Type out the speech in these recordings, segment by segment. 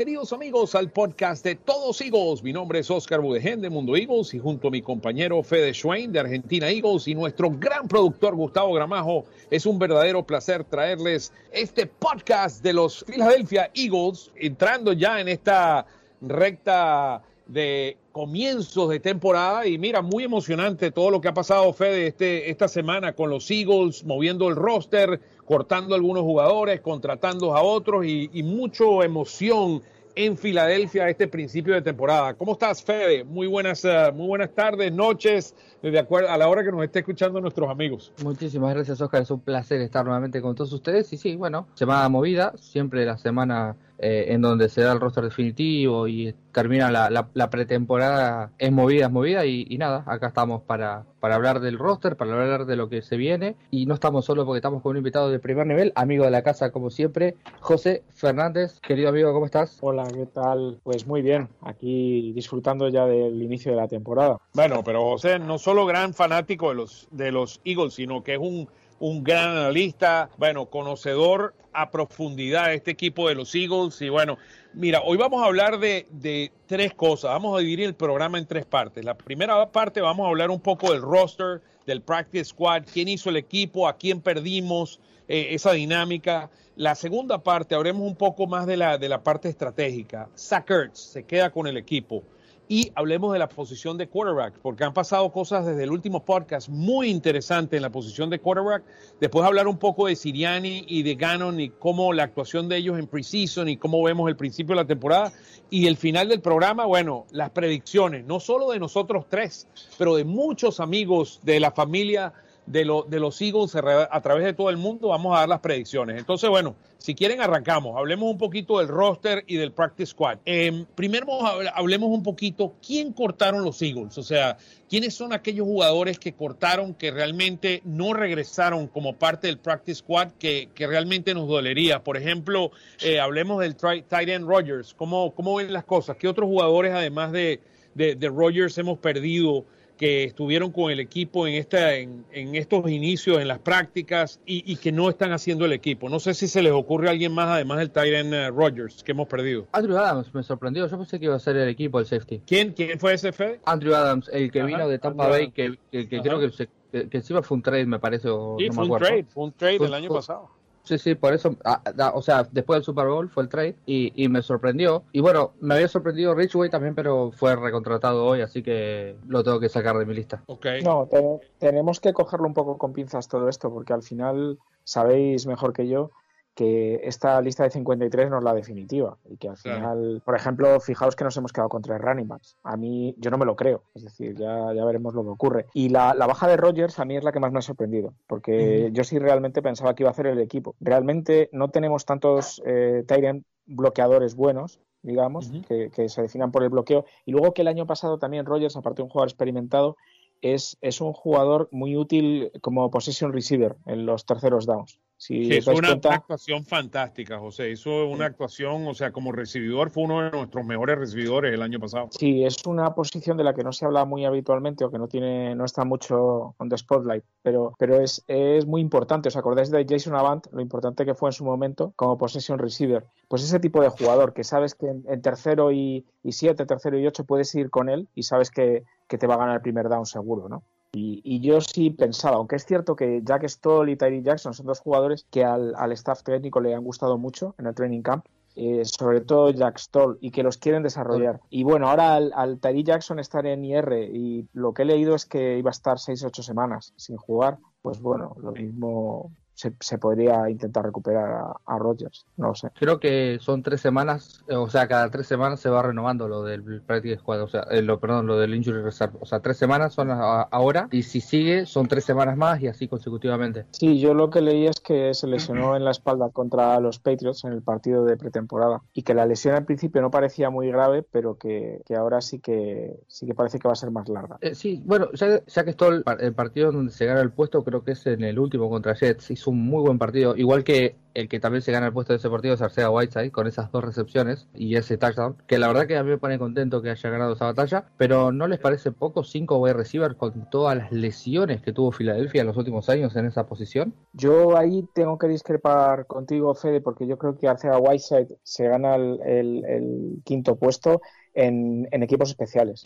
Queridos amigos, al podcast de Todos Eagles. Mi nombre es Oscar Budegen de Mundo Eagles y junto a mi compañero Fede Schwein de Argentina Eagles y nuestro gran productor Gustavo Gramajo, es un verdadero placer traerles este podcast de los Philadelphia Eagles, entrando ya en esta recta de comienzos de temporada y mira, muy emocionante todo lo que ha pasado Fede este, esta semana con los Eagles, moviendo el roster, cortando algunos jugadores, contratando a otros y, y mucho emoción en Filadelfia este principio de temporada. ¿Cómo estás, Fede? Muy buenas, uh, muy buenas tardes, noches, de acuerdo a la hora que nos esté escuchando nuestros amigos. Muchísimas gracias, Oscar. Es un placer estar nuevamente con todos ustedes. Y sí, bueno, semana movida, siempre la semana eh, en donde se da el roster definitivo y termina la, la, la pretemporada es movida, es movida y, y, nada, acá estamos para, para hablar del roster, para hablar de lo que se viene y no estamos solo porque estamos con un invitado de primer nivel, amigo de la casa como siempre, José Fernández, querido amigo, ¿cómo estás? Hola, ¿qué tal? Pues muy bien, aquí disfrutando ya del inicio de la temporada. Bueno, pero José no solo gran fanático de los, de los Eagles, sino que es un un gran analista, bueno, conocedor a profundidad de este equipo de los Eagles. Y bueno, mira, hoy vamos a hablar de, tres cosas. Vamos a dividir el programa en tres partes. La primera parte vamos a hablar un poco del roster, del practice squad, quién hizo el equipo, a quién perdimos, eh, esa dinámica. La segunda parte, hablemos un poco más de la, de la parte estratégica. Zach Ertz se queda con el equipo y hablemos de la posición de quarterback, porque han pasado cosas desde el último podcast muy interesantes en la posición de quarterback. Después hablar un poco de Siriani y de Gannon y cómo la actuación de ellos en preseason y cómo vemos el principio de la temporada. Y el final del programa, bueno, las predicciones, no solo de nosotros tres, pero de muchos amigos de la familia de, lo, de los Eagles a través de todo el mundo, vamos a dar las predicciones. Entonces, bueno, si quieren arrancamos, hablemos un poquito del roster y del practice squad. Eh, primero hablemos un poquito quién cortaron los Eagles, o sea, quiénes son aquellos jugadores que cortaron que realmente no regresaron como parte del practice squad que, que realmente nos dolería. Por ejemplo, eh, hablemos del tight end Rogers, ¿Cómo, ¿cómo ven las cosas? ¿Qué otros jugadores además de, de, de Rogers hemos perdido? Que estuvieron con el equipo en, esta, en, en estos inicios, en las prácticas y, y, que no están haciendo el equipo. No sé si se les ocurre a alguien más, además del Tyron uh, Rogers, que hemos perdido. Andrew Adams me sorprendió. Yo pensé que iba a ser el equipo del safety. ¿Quién, quién fue ese Fede? Andrew Adams, el que Ajá. vino de Tampa Andrew Bay, que, que, que creo que, se, que, encima fue un trade, me parece. O sí, no fue, me un trade, fue un trade fue, el año fue, pasado. Sí, sí, por eso, ah, o sea, después del Super Bowl fue el trade y, y, me sorprendió. Y bueno, me había sorprendido Richway también, pero fue recontratado hoy, así que lo tengo que sacar de mi lista. Okay. No, te, tenemos que cogerlo un poco con pinzas todo esto, porque al final sabéis mejor que yo que esta lista de 53 no es la definitiva y que al final, claro. por ejemplo, fijaos que nos hemos quedado con tres running backs. A mí, yo no me lo creo, es decir, ya, ya veremos lo que ocurre. Y la, la, baja de Rogers a mí es la que más me ha sorprendido, porque yo sí realmente pensaba que iba a hacer el equipo. Realmente no tenemos tantos eh, Tyrant bloqueadores buenos, digamos, uh -huh. que, que, se definan por el bloqueo. Y luego que el año pasado también Rogers, aparte de un jugador experimentado, es, es un jugador muy útil como possession receiver en los terceros downs. Si hizo una, cuenta... actuación fantástica, José. Hizo una actuación, o sea, como recibidor fue uno de nuestros mejores recibidores el año pasado. Sí, es una posición de la que no se habla muy habitualmente o que no tiene, no está mucho on the spotlight, pero, pero es, es muy importante. ¿Os acordáis de Jason Avant? Lo importante que fue en su momento como possession receiver. Pues ese tipo de jugador que sabes que en, en tercero y, y siete, tercero y ocho puedes ir con él y sabes que, que te va a ganar el primer down seguro, ¿no? Y, y, yo sí pensaba, aunque es cierto que Jack Stoll y Tyree Jackson son dos jugadores que al, al, staff técnico le han gustado mucho en el training camp, eh, sobre todo Jack Stoll, y que los quieren desarrollar. Y bueno, ahora al, al Tyree Jackson estar en IR y lo que he leído es que iba a estar 6-8 semanas sin jugar, pues bueno, lo mismo se, se, podría intentar recuperar a, a, Rogers, no lo sé. Creo que son tres semanas, o sea, cada tres semanas se va renovando lo del practice squad, o sea, eh, lo, perdón, lo del injury reserve, o sea, tres semanas son a, ahora y si sigue son tres semanas más y así consecutivamente. Sí, yo lo que leí es que se lesionó en la espalda contra los Patriots en el partido de pretemporada y que la lesión al principio no parecía muy grave, pero que, que ahora sí que sí que parece que va a ser más larga. Eh, sí, bueno, ya, ya que esto el, el partido donde se gana el puesto creo que es en el último contra Jets hizo hizo un muy buen partido, igual que el que también se gana el puesto de ese partido es Arcega Whiteside con esas dos recepciones y ese touchdown, que la verdad que a mí me pone contento que haya ganado esa batalla, pero ¿no les parece poco cinco wide receivers con todas las lesiones que tuvo Filadelfia en los últimos años en esa posición? Yo ahí tengo que discrepar contigo, Fede, porque yo creo que Arcega Whiteside se gana el, quinto puesto en, equipos especiales.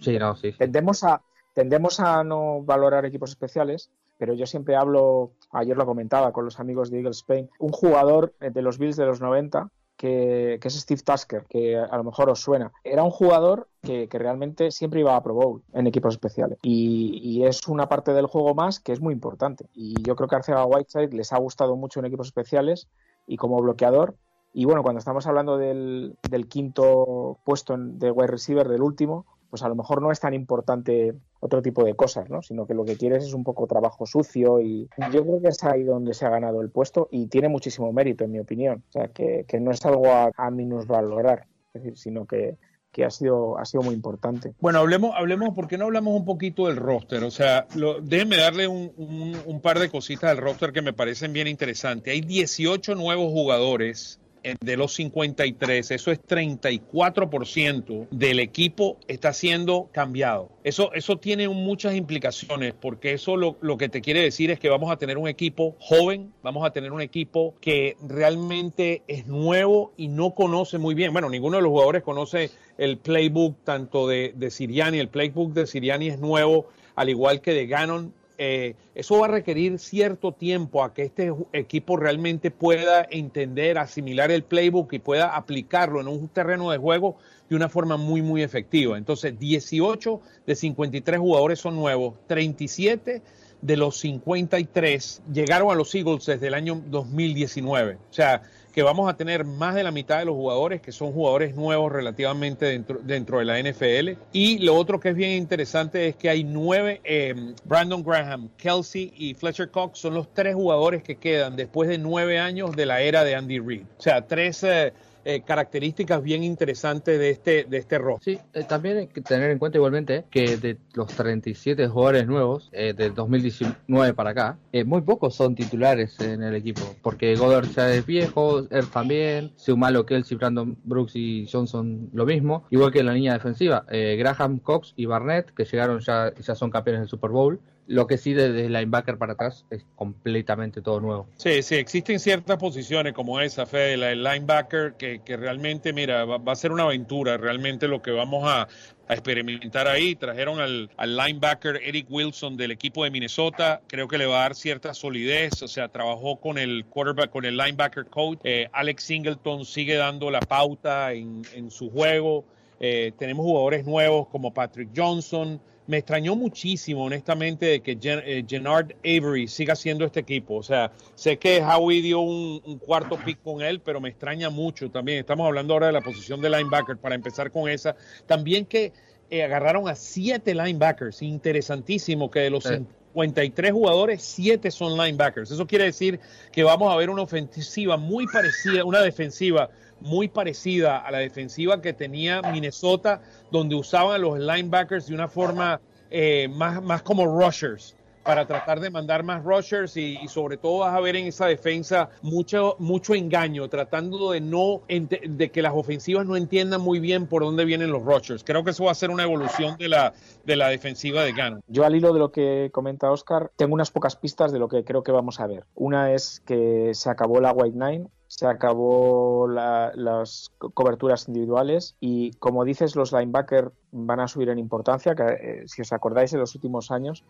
sí, no, sí. Tendemos a, tendemos a no valorar equipos especiales, pero yo siempre hablo, ayer lo comentaba con los amigos de Eagles Spain, un jugador de los Bills de los 90 que, es Steve Tasker, que a lo mejor os suena. Era un jugador que, realmente siempre iba a Pro Bowl en equipos especiales. Y, es una parte del juego más que es muy importante. Y yo creo que Arcega Whiteside les ha gustado mucho en equipos especiales y como bloqueador. Y bueno, cuando estamos hablando del, del quinto puesto de wide receiver, del último, pues a lo mejor no es tan importante otro tipo de cosas, ¿no? Sino que lo que quieres es un poco trabajo sucio y yo creo que es ahí donde se ha ganado el puesto y tiene muchísimo mérito, en mi opinión. O sea, que, no es algo a, a minusvalorar, es decir, sino que, ha sido, ha sido muy importante. Bueno, hablemos, hablemos, ¿por qué no hablamos un poquito del roster? O sea, déjenme darle un, un, par de cositas al roster que me parecen bien interesantes. Hay 18 nuevos jugadores de los 53, eso es 34% del equipo está siendo cambiado. Eso, eso tiene muchas implicaciones porque eso lo, lo, que te quiere decir es que vamos a tener un equipo joven, vamos a tener un equipo que realmente es nuevo y no conoce muy bien. Bueno, ninguno de los jugadores conoce el playbook tanto de, de Siriani, el playbook de Siriani es nuevo, al igual que de Gannon eh, eso va a requerir cierto tiempo a que este equipo realmente pueda entender, asimilar el playbook y pueda aplicarlo en un terreno de juego de una forma muy, muy efectiva. Entonces, 18 de 53 jugadores son nuevos, 37 de los 53 llegaron a los Eagles desde el año 2019. O sea, que vamos a tener más de la mitad de los jugadores que son jugadores nuevos relativamente dentro, dentro de la NFL. Y lo otro que es bien interesante es que hay nueve, eh, Brandon Graham, Kelsey y Fletcher Cox son los tres jugadores que quedan después de nueve años de la era de Andy Reid. O sea, tres... Eh, eh, características bien interesantes de este, de este. Sí, eh, también hay que tener en cuenta igualmente que de los 37 jugadores nuevos eh, del 2019 para acá, muy pocos son titulares en el equipo, porque Goddard ya es viejo, él también, Seumalo, Kelsey, Brandon Brooks y Johnson lo mismo, igual que la línea defensiva, Graham, Cox y Barnett, que llegaron ya, ya son campeones del Super Bowl. Lo que sí, desde linebacker para atrás es completamente todo nuevo. Sí, sí, existen ciertas posiciones como esa, Fede, el linebacker, que, que realmente, mira, va, a ser una aventura, realmente lo que vamos a, experimentar ahí. Trajeron al, linebacker Eric Wilson del equipo de Minnesota, creo que le va a dar cierta solidez, o sea, trabajó con el quarterback, con el linebacker coach. Eh, Alex Singleton sigue dando la pauta en, en su juego. Eh, tenemos jugadores nuevos como Patrick Johnson, me extrañó muchísimo, honestamente, de que eh, Gennard Avery siga siendo este equipo. O sea, sé que Howie dio un, cuarto pick con él, pero me extraña mucho también. Estamos hablando ahora de la posición de linebacker, para empezar con esa. También que eh, agarraron a siete linebackers. Interesantísimo que de los 53 jugadores, siete son linebackers. Eso quiere decir que vamos a ver una ofensiva muy parecida, una defensiva muy parecida a la defensiva que tenía Minnesota, donde usaban a los linebackers de una forma eh, más, más como rushers para tratar de mandar más rushers y, sobre todo vas a ver en esa defensa mucho, mucho engaño, tratando de no de que las ofensivas no entiendan muy bien por dónde vienen los rushers. Creo que eso va a ser una evolución de la, de la defensiva de Gano. Yo al hilo de lo que comenta Oscar, tengo unas pocas pistas de lo que creo que vamos a ver. Una es que se acabó la White Nine, se acabó las coberturas individuales y como dices los linebackers van a subir en importancia eh, si os acordáis en los últimos años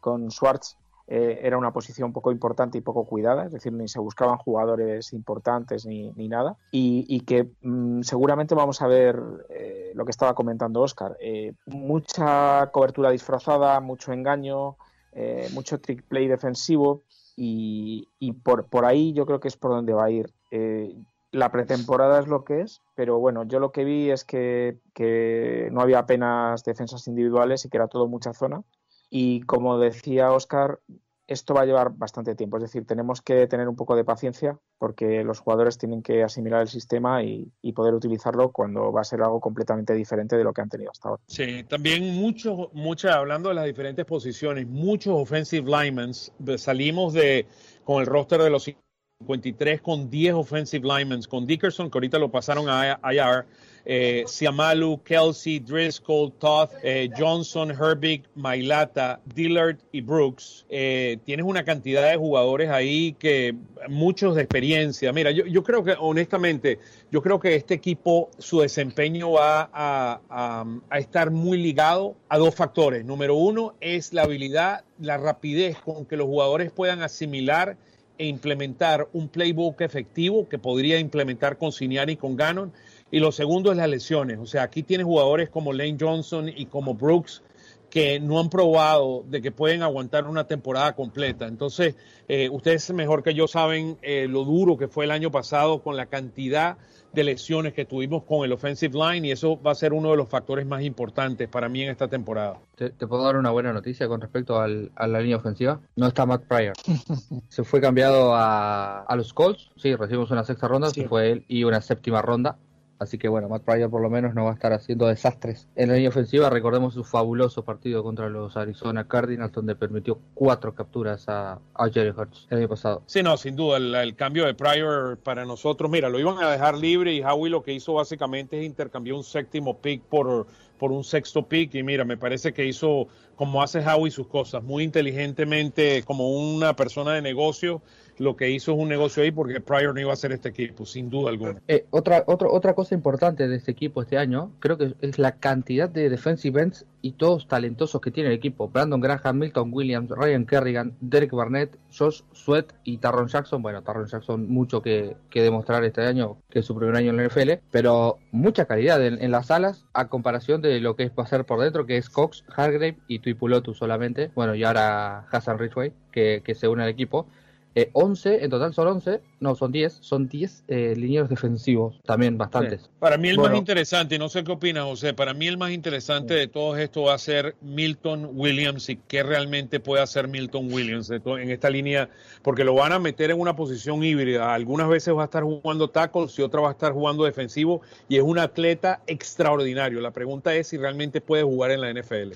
con Schwartz eh, era una posición poco importante y poco cuidada, es decir, ni se buscaban jugadores importantes ni, nada, y, que mm, seguramente vamos a ver eh, lo que estaba comentando Oscar, mucha cobertura disfrazada, mucho engaño, mucho trick play defensivo, y, por, por, ahí yo creo que es por donde va a ir. Eh, la pretemporada es lo que es, pero bueno, yo lo que vi es que, que, no había apenas defensas individuales y que era todo mucha zona. Y como decía Oscar, esto va a llevar bastante tiempo. Es decir, tenemos que tener un poco de paciencia porque los jugadores tienen que asimilar el sistema y, poder utilizarlo cuando va a ser algo completamente diferente de lo que han tenido hasta ahora. Sí, también muchos, muchas, hablando de las diferentes posiciones, muchos offensive linemen, salimos de con el roster de los 53 con 10 offensive linemen, con Dickerson, que ahorita lo pasaron a IR, eh, Siamalu, Kelsey, Driscoll, Todd, eh, Johnson, Herbig, Mailata, Dillard y Brooks. Eh, tienes una cantidad de jugadores ahí que muchos de experiencia. Mira, yo, yo creo que honestamente, yo creo que este equipo, su desempeño va a, a estar muy ligado a dos factores. Número uno es la habilidad, la rapidez con que los jugadores puedan asimilar e implementar un playbook efectivo que podría implementar con Siniani y con Gannon. Y lo segundo es las lesiones. O sea, aquí tienes jugadores como Lane Johnson y como Brooks que no han probado de que pueden aguantar una temporada completa. Entonces, eh, ustedes mejor que yo saben eh, lo duro que fue el año pasado con la cantidad de lesiones que tuvimos con el offensive line y eso va a ser uno de los factores más importantes para mí en esta temporada. ¿Te, te puedo dar una buena noticia con respecto al, a la línea ofensiva? No está Matt Pryor. se fue cambiado a, a, los Colts. Sí, recibimos una sexta ronda, sí. se fue él y una séptima ronda. Así que bueno, Matt Pryor por lo menos no va a estar haciendo desastres. En la línea ofensiva recordemos su fabuloso partido contra los Arizona Cardinals donde permitió cuatro capturas a, a Jerry Hurts el año pasado. Sí, no, sin duda, el, el, cambio de Pryor para nosotros, mira, lo iban a dejar libre y Howie lo que hizo básicamente es intercambiar un séptimo pick por, por un sexto pick y mira, me parece que hizo como hace Howie sus cosas, muy inteligentemente, como una persona de negocio lo que hizo es un negocio ahí porque Pryor no iba a hacer este equipo, sin duda alguna. Eh, otra, otra, otra cosa importante de este equipo este año, creo que es la cantidad de defensive ends y todos talentosos que tiene el equipo. Brandon Graham, Milton Williams, Ryan Kerrigan, Derek Barnett, Josh Sweat y Tarron Jackson. Bueno, Tarron Jackson mucho que, demostrar este año, que es su primer año en la NFL, pero mucha calidad en, las alas a comparación de lo que es pasar por dentro, que es Cox, Hargrave y Tuipulotu solamente. Bueno, y ahora Hassan Ridgway, que se une al equipo. Eh, 11, en total son 11, no, son 10, son 10 eh, linieros defensivos, también bastantes. Sí. Para mí el bueno, más interesante, no sé qué opinas José, para mí el más interesante sí. de todo esto va a ser Milton Williams y qué realmente puede hacer Milton Williams en esta línea, porque lo van a meter en una posición híbrida, algunas veces va a estar jugando tackles y otra va a estar jugando defensivo y es un atleta extraordinario. La pregunta es si realmente puede jugar en la NFL.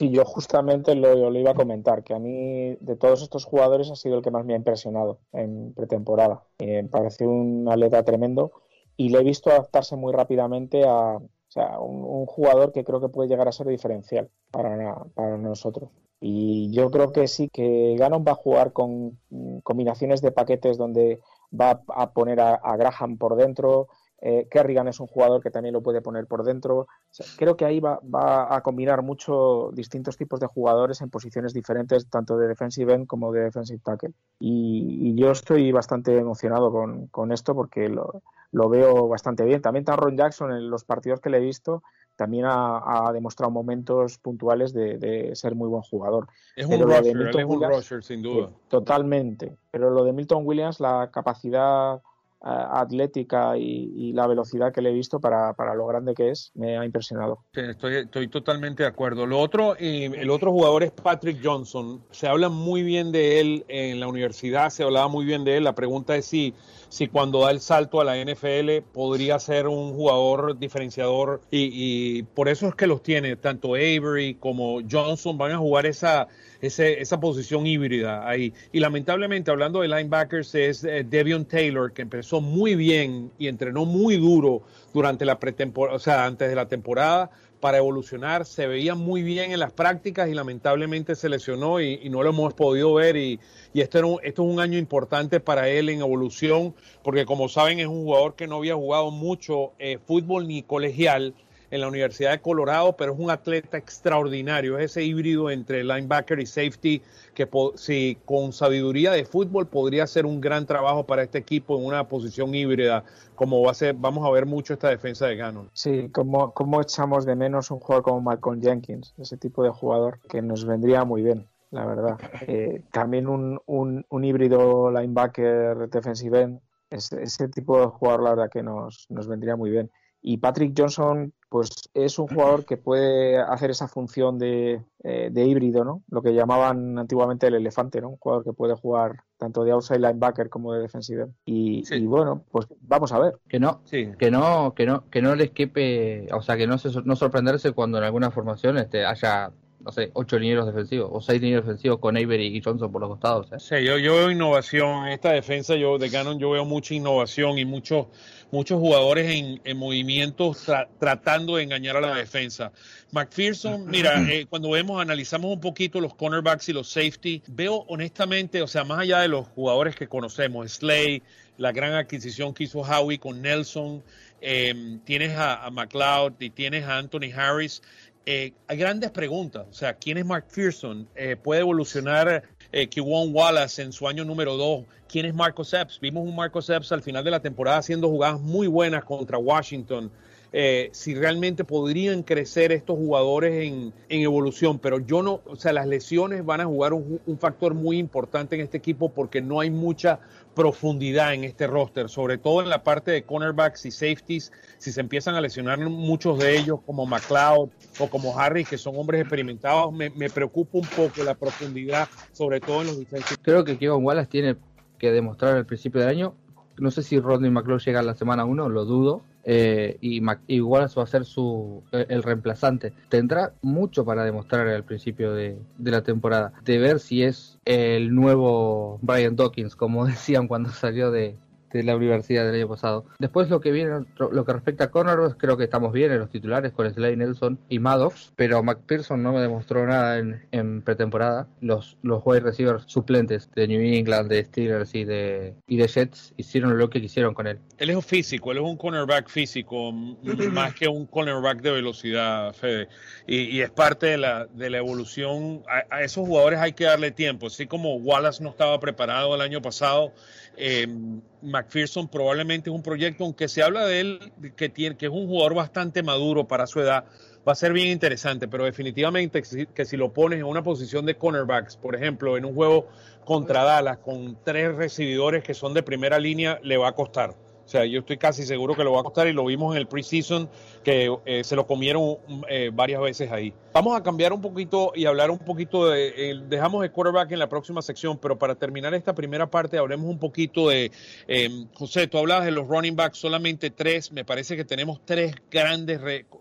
Sí, yo justamente lo, lo, iba a comentar, que a mí de todos estos jugadores ha sido el que más me ha impresionado en pretemporada. me pareció un atleta tremendo y le he visto adaptarse muy rápidamente a o sea, un, jugador que creo que puede llegar a ser diferencial para, para nosotros. Y yo creo que sí, que Gannon va a jugar con combinaciones de paquetes donde va a poner a Graham por dentro, eh, Kerrigan es un jugador que también lo puede poner por dentro. O sea, creo que ahí va, va, a combinar mucho distintos tipos de jugadores en posiciones diferentes, tanto de defensive end como de defensive tackle. Y, y yo estoy bastante emocionado con, con esto porque lo, lo, veo bastante bien. También Ron Jackson, en los partidos que le he visto, también ha, ha demostrado momentos puntuales de, de, ser muy buen jugador. Es un, rusher, es un rusher, sin duda. Sí, totalmente. Pero lo de Milton Williams, la capacidad atlética y, la velocidad que le he visto para, para, lo grande que es, me ha impresionado. Sí, estoy, estoy, totalmente de acuerdo. Lo otro, eh, el otro jugador es Patrick Johnson. Se habla muy bien de él en la universidad, se hablaba muy bien de él. La pregunta es si, si cuando da el salto a la NFL podría ser un jugador diferenciador y, por eso es que los tiene, tanto Avery como Johnson van a jugar esa esa posición híbrida ahí. Y lamentablemente, hablando de linebackers, es eh, Devion Taylor, que empezó muy bien y entrenó muy duro durante la pretemporada, o sea, antes de la temporada para evolucionar. Se veía muy bien en las prácticas y lamentablemente se lesionó y, no lo hemos podido ver. Y, y esto, era un, esto es un año importante para él en evolución, porque como saben es un jugador que no había jugado mucho eh, fútbol ni colegial en la Universidad de Colorado, pero es un atleta extraordinario, es ese híbrido entre linebacker y safety que si con sabiduría de fútbol podría ser un gran trabajo para este equipo en una posición híbrida, como va a ser, vamos a ver mucho esta defensa de Gannon. Sí, como, como echamos de menos un jugador como Malcolm Jenkins, ese tipo de jugador que nos vendría muy bien la verdad. Eh, también un, un, híbrido linebacker defensive end, ese, ese, tipo de jugador la verdad que nos, nos vendría muy bien. Y Patrick Johnson, pues es un jugador que puede hacer esa función de, eh, de, híbrido, ¿no? Lo que llamaban antiguamente el elefante, ¿no? Un jugador que puede jugar tanto de outside linebacker como de defensive. Y, sí. y bueno, pues vamos a ver. Que no, sí. que no, que no, que no les quepe, o sea, que no se no sorprenderse cuando en alguna formación este, haya no sé, ocho linieros defensivos o seis linieros defensivos con Avery y Johnson por los costados. ¿eh? Sí, yo, yo veo innovación en esta defensa yo de Gannon, yo veo mucha innovación y muchos muchos jugadores en, en movimientos tratando de engañar a la defensa. McPherson, mira, eh, cuando vemos, analizamos un poquito los cornerbacks y los safety, veo honestamente, o sea, más allá de los jugadores que conocemos, Slay, la gran adquisición que hizo Howie con Nelson, eh, tienes a, a McLeod y tienes a Anthony Harris. Eh, hay grandes preguntas. O sea, ¿quién es Mark Pearson? Eh, ¿Puede evolucionar eh, Kiwon Wallace en su año número 2? ¿Quién es Marco Epps? Vimos un Marco Epps al final de la temporada haciendo jugadas muy buenas contra Washington. Eh, si realmente podrían crecer estos jugadores en, evolución, pero yo no, o sea, las lesiones van a jugar un, factor muy importante en este equipo porque no hay mucha profundidad en este roster, sobre todo en la parte de cornerbacks y safeties, si se empiezan a lesionar muchos de ellos como McLeod o como Harris, que son hombres experimentados, me, preocupa un poco la profundidad, sobre todo en los defensivos. Creo que Kevin Wallace tiene que demostrar al principio del año, no sé si Rodney McLeod llega a la semana 1, lo dudo, eh, y, y, Wallace va a ser su, el reemplazante. Tendrá mucho para demostrar al principio de, la temporada, de ver si es el nuevo Brian Dawkins, como decían cuando salió de, de la universidad del año pasado. Después lo que viene, lo que respecta a Connor, creo que estamos bien en los titulares con Slade Nelson y Maddox, pero McPherson no me demostró nada en, pretemporada. Los, los wide receivers suplentes de New England, de Steelers y de, y de Jets hicieron lo que quisieron con él. Él es un físico, él es un cornerback físico, más que un cornerback de velocidad, Fede. Y, es parte de la, de la evolución. A, a esos jugadores hay que darle tiempo, así como Wallace no estaba preparado el año pasado eh, McPherson probablemente es un proyecto, aunque se habla de él, que, tiene, que es un jugador bastante maduro para su edad, va a ser bien interesante, pero definitivamente que si lo pones en una posición de cornerbacks, por ejemplo, en un juego contra Dallas con tres recibidores que son de primera línea, le va a costar. O sea, yo estoy casi seguro que lo va a costar y lo vimos en el preseason que eh, se lo comieron eh, varias veces ahí. Vamos a cambiar un poquito y hablar un poquito de, dejamos el quarterback en la próxima sección, pero para terminar esta primera parte hablemos un poquito de, em, José, tú hablabas de los running backs, solamente tres, me parece que tenemos tres grandes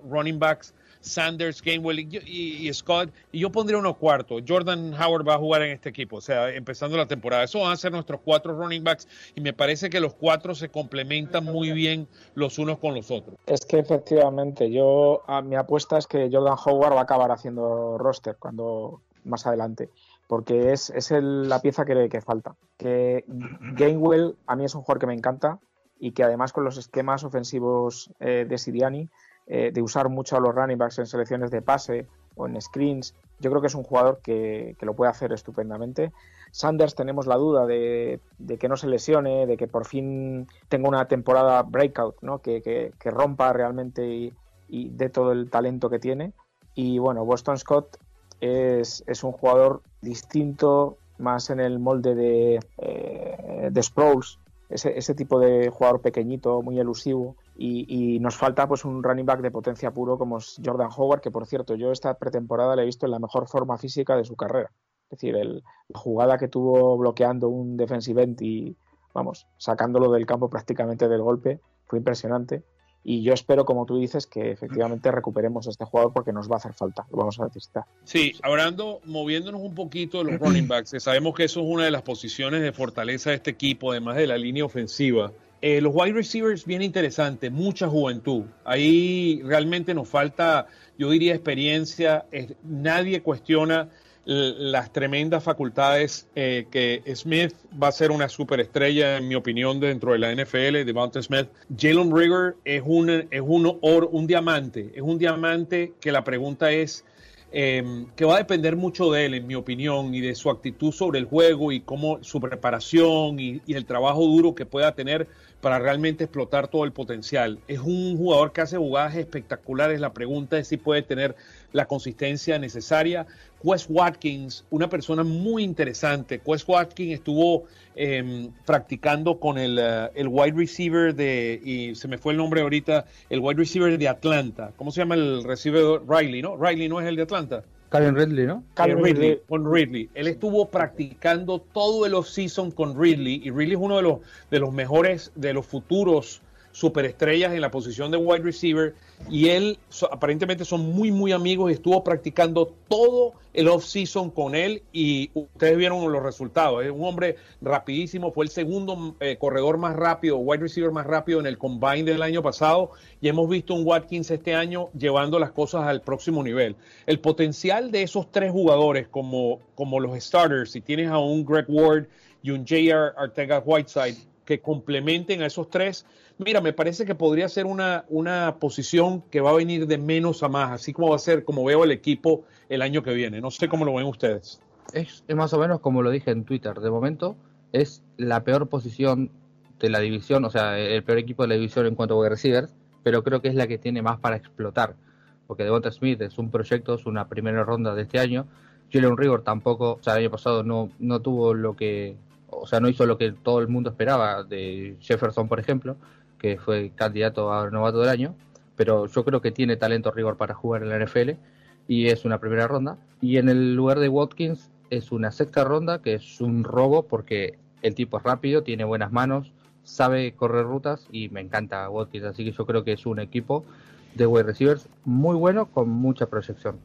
running backs Sanders, Gainwell y, Scott. Y yo pondría uno cuarto. Jordan Howard va a jugar en este equipo, o sea, empezando la temporada. Eso van a ser nuestros cuatro running backs y me parece que los cuatro se complementan muy bien los unos con los otros. Es que efectivamente, yo a, mi apuesta es que Jordan Howard va a acabar haciendo roster cuando más adelante porque es, es la pieza que, que falta. Que Gainwell a mí es un jugador que me encanta y que además con los esquemas ofensivos eh, de Siriani eh, de usar mucho a los running backs en selecciones de pase o en screens. Yo creo que es un jugador que, lo puede hacer estupendamente. Sanders tenemos la duda de, que no se lesione, de que por fin tenga una temporada breakout, ¿no? que, rompa realmente y, y dé todo el talento que tiene. Y bueno, Boston Scott es, un jugador distinto, más en el molde de, eh, de ese, ese tipo de jugador pequeñito, muy elusivo, y, nos falta pues un running back de potencia puro como es Jordan Howard, que por cierto yo esta pretemporada le he visto en la mejor forma física de su carrera. Es decir, el, la jugada que tuvo bloqueando un defensive end y, vamos, sacándolo del campo prácticamente del golpe, fue impresionante. Y yo espero, como tú dices, que efectivamente recuperemos a este jugador porque nos va a hacer falta, lo vamos a necesitar. Sí, hablando, moviéndonos un poquito de los running backs, sabemos que eso es una de las posiciones de fortaleza de este equipo, además de la línea ofensiva. Eh, los wide receivers, bien interesante, mucha juventud. Ahí realmente nos falta, yo diría, experiencia. nadie cuestiona las tremendas facultades eh, que Smith va a ser una superestrella, en mi opinión, dentro de la NFL, Devonta Smith. Jalen Rigger es, un, es un, un diamante, es un diamante que la pregunta es, eh, que va a depender mucho de él, en mi opinión, y de su actitud sobre el juego y cómo su preparación y, y el trabajo duro que pueda tener para realmente explotar todo el potencial. Es un jugador que hace jugadas espectaculares. La pregunta es si puede tener la consistencia necesaria. Quest Watkins, una persona muy interesante. Quest Watkins estuvo em, practicando con el, eh, el, wide receiver de, y se me fue el nombre ahorita, el wide receiver de Atlanta. ¿Cómo se llama el receiver? Riley, ¿no? Riley no es el de Atlanta. Calvin Ridley, ¿no? Calvin Ridley, con Ridley. Él estuvo practicando todo el off-season con Ridley y Ridley es uno de los, de los mejores, de los futuros superestrellas en la posición de wide receiver y él aparentemente son muy, muy amigos y estuvo practicando todo el off-season con él y ustedes vieron los resultados. Es un hombre rapidísimo, fue el segundo eh, corredor más rápido, wide receiver más rápido en el combine del año pasado y hemos visto un Watkins este año llevando las cosas al próximo nivel. El potencial de esos tres jugadores como, como los starters, si tienes a un Greg Ward y un J.R. Artega Whiteside que complementen a esos tres, mira, me parece que podría ser una, una posición que va a venir de menos a más, así como va a ser, como veo el equipo el año que viene. No sé cómo lo ven ustedes. Es, más o menos como lo dije en Twitter. De momento es la peor posición de la división, o sea, el peor equipo de la división en cuanto a receivers, pero creo que es la que tiene más para explotar. Porque Devonta Smith es un proyecto, es una primera ronda de este año. Julian River tampoco, o sea, el año pasado no, no tuvo lo que, o sea, no hizo lo que todo el mundo esperaba de Jefferson, por ejemplo que fue candidato a novato del año, pero yo creo que tiene talento rigor para jugar en la NFL y es una primera ronda. Y en el lugar de Watkins es una sexta ronda, que es un robo porque el tipo es rápido, tiene buenas manos, sabe correr rutas y me encanta Watkins, así que yo creo que es un equipo de wide receivers muy bueno con mucha proyección.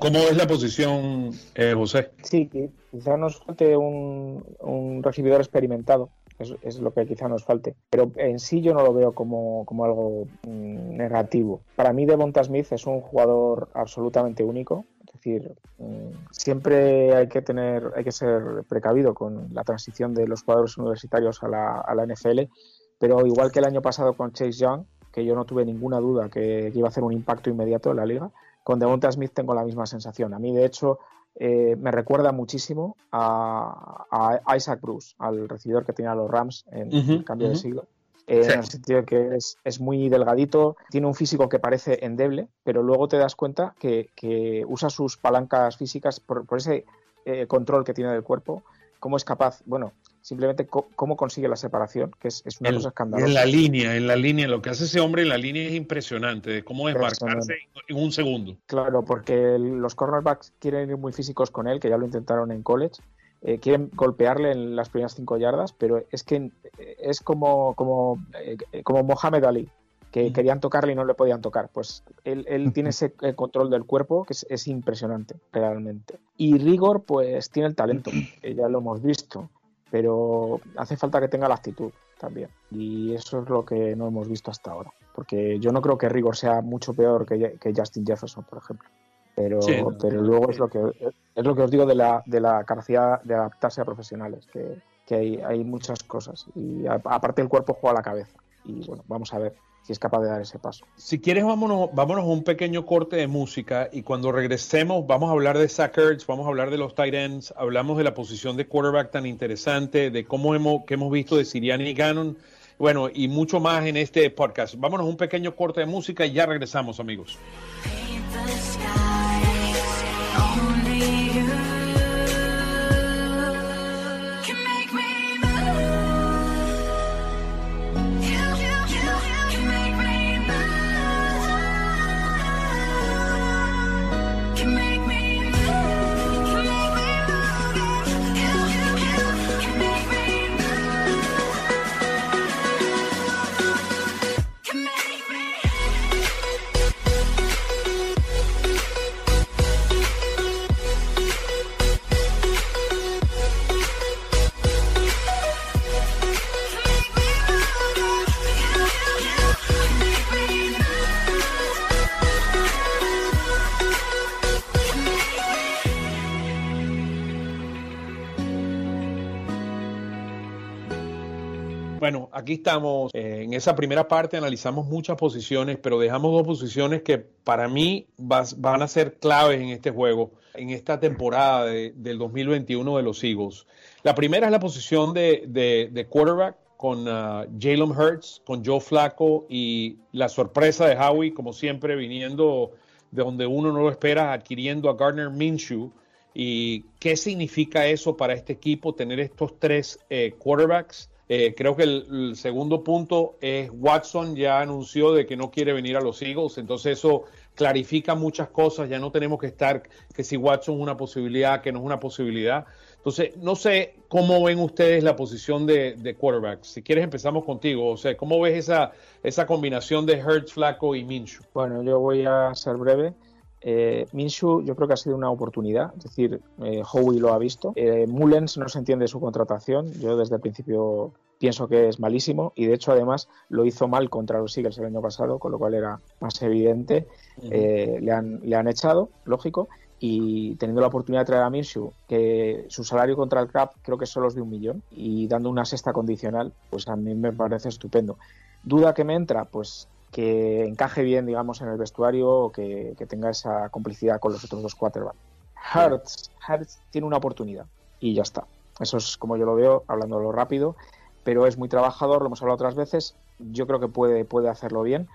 ¿Cómo, es la posición, eh, José? Sí, quizá nos falte un, un recibidor experimentado es, lo que quizá nos falte. Pero en sí yo no lo veo como, algo mm, negativo. Para mí Devonta Smith es un jugador absolutamente único. Es decir, mm, siempre hay que tener, hay que ser precavido con la transición de los jugadores universitarios a la, a la NFL, pero igual que el año pasado con Chase Young, que yo no tuve ninguna duda que, iba a hacer un impacto inmediato en la liga, con Devonta Smith tengo la misma sensación. A mí, de hecho, eh, me recuerda muchísimo a, Isaac Bruce, al recibidor que tenía los Rams en el cambio de siglo. Eh, en el sentido de que es, muy delgadito, tiene un físico que parece endeble, pero luego te das cuenta que, usa sus palancas físicas por, ese eh, control que tiene del cuerpo, cómo es capaz, bueno, simplemente cómo consigue la separación, que es, una cosa escandalosa. En la línea, en la línea, lo que hace ese hombre en la línea es impresionante, de cómo desmarcarse en un segundo. Claro, porque los cornerbacks quieren ir muy físicos con él, que ya lo intentaron en college, eh, quieren golpearle en las primeras cinco yardas, pero es que es como, como, eh, como Mohamed Ali, que querían tocarle y no le podían tocar. Pues él, tiene ese control del cuerpo que es, impresionante, realmente. Y Rigor, pues tiene el talento, ya lo hemos visto pero hace falta que tenga la actitud también. Y eso es lo que no hemos visto hasta ahora. Porque yo no creo que Rigor sea mucho peor que, Justin Jefferson, por ejemplo. Pero, pero luego es lo que es lo que os digo de la, de la capacidad de adaptarse a profesionales, que, que hay, hay muchas cosas. Y aparte el cuerpo juega a la cabeza. Y bueno, vamos a ver si es capaz de dar ese paso. Si quieres, vámonos, vámonos a un pequeño corte de música y cuando regresemos vamos a hablar de Sackers, vamos a hablar de los tight ends, hablamos de la posición de quarterback tan interesante, de cómo hemos, que hemos visto de Siriani y Gannon, bueno, y mucho más en este podcast. Vámonos a un pequeño corte de música y ya regresamos, amigos. Aquí estamos. Eh, en esa primera parte analizamos muchas posiciones, pero dejamos dos posiciones que para mí van a ser claves en este juego, en esta temporada del 2021 de los Eagles. La primera es la posición de, quarterback con uh, Jalen Hurts, con Joe Flacco y la sorpresa de Howie, como siempre, viniendo de donde uno no lo espera, adquiriendo a Gardner Minshew. ¿Y qué significa eso para este equipo, tener estos tres eh, quarterbacks? Eh, creo que el, segundo punto es Watson ya anunció de que no quiere venir a los Eagles, entonces eso clarifica muchas cosas, ya no tenemos que estar que si Watson es una posibilidad, que no es una posibilidad, Entonces, no sé cómo ven ustedes la posición de, de quarterback. Si quieres, empezamos contigo. O sea, ¿cómo ves esa, esa combinación de Hertz, Flaco y Minshew? Bueno, yo voy a ser breve. Eh, Minshew yo creo que ha sido una oportunidad, es decir, eh, Howie lo ha visto. Eh, Mullens no se entiende su contratación, yo desde el principio pienso que es malísimo y de hecho además lo hizo mal contra los Eagles el año pasado, con lo cual era más evidente. Eh, le, han, le han echado, lógico, y teniendo la oportunidad de traer a Minshew, que su salario contra el cap creo que solo es de un millón, y dando una sexta condicional, pues a mí me parece estupendo. Duda que me entra, pues que encaje bien, digamos, en el vestuario o que, que tenga esa complicidad con los otros dos quarterbacks. Hertz, Hertz tiene una oportunidad y ya está. Eso es como yo lo veo, hablándolo rápido, pero es muy trabajador, lo hemos hablado otras veces, yo creo que puede, puede hacerlo bien.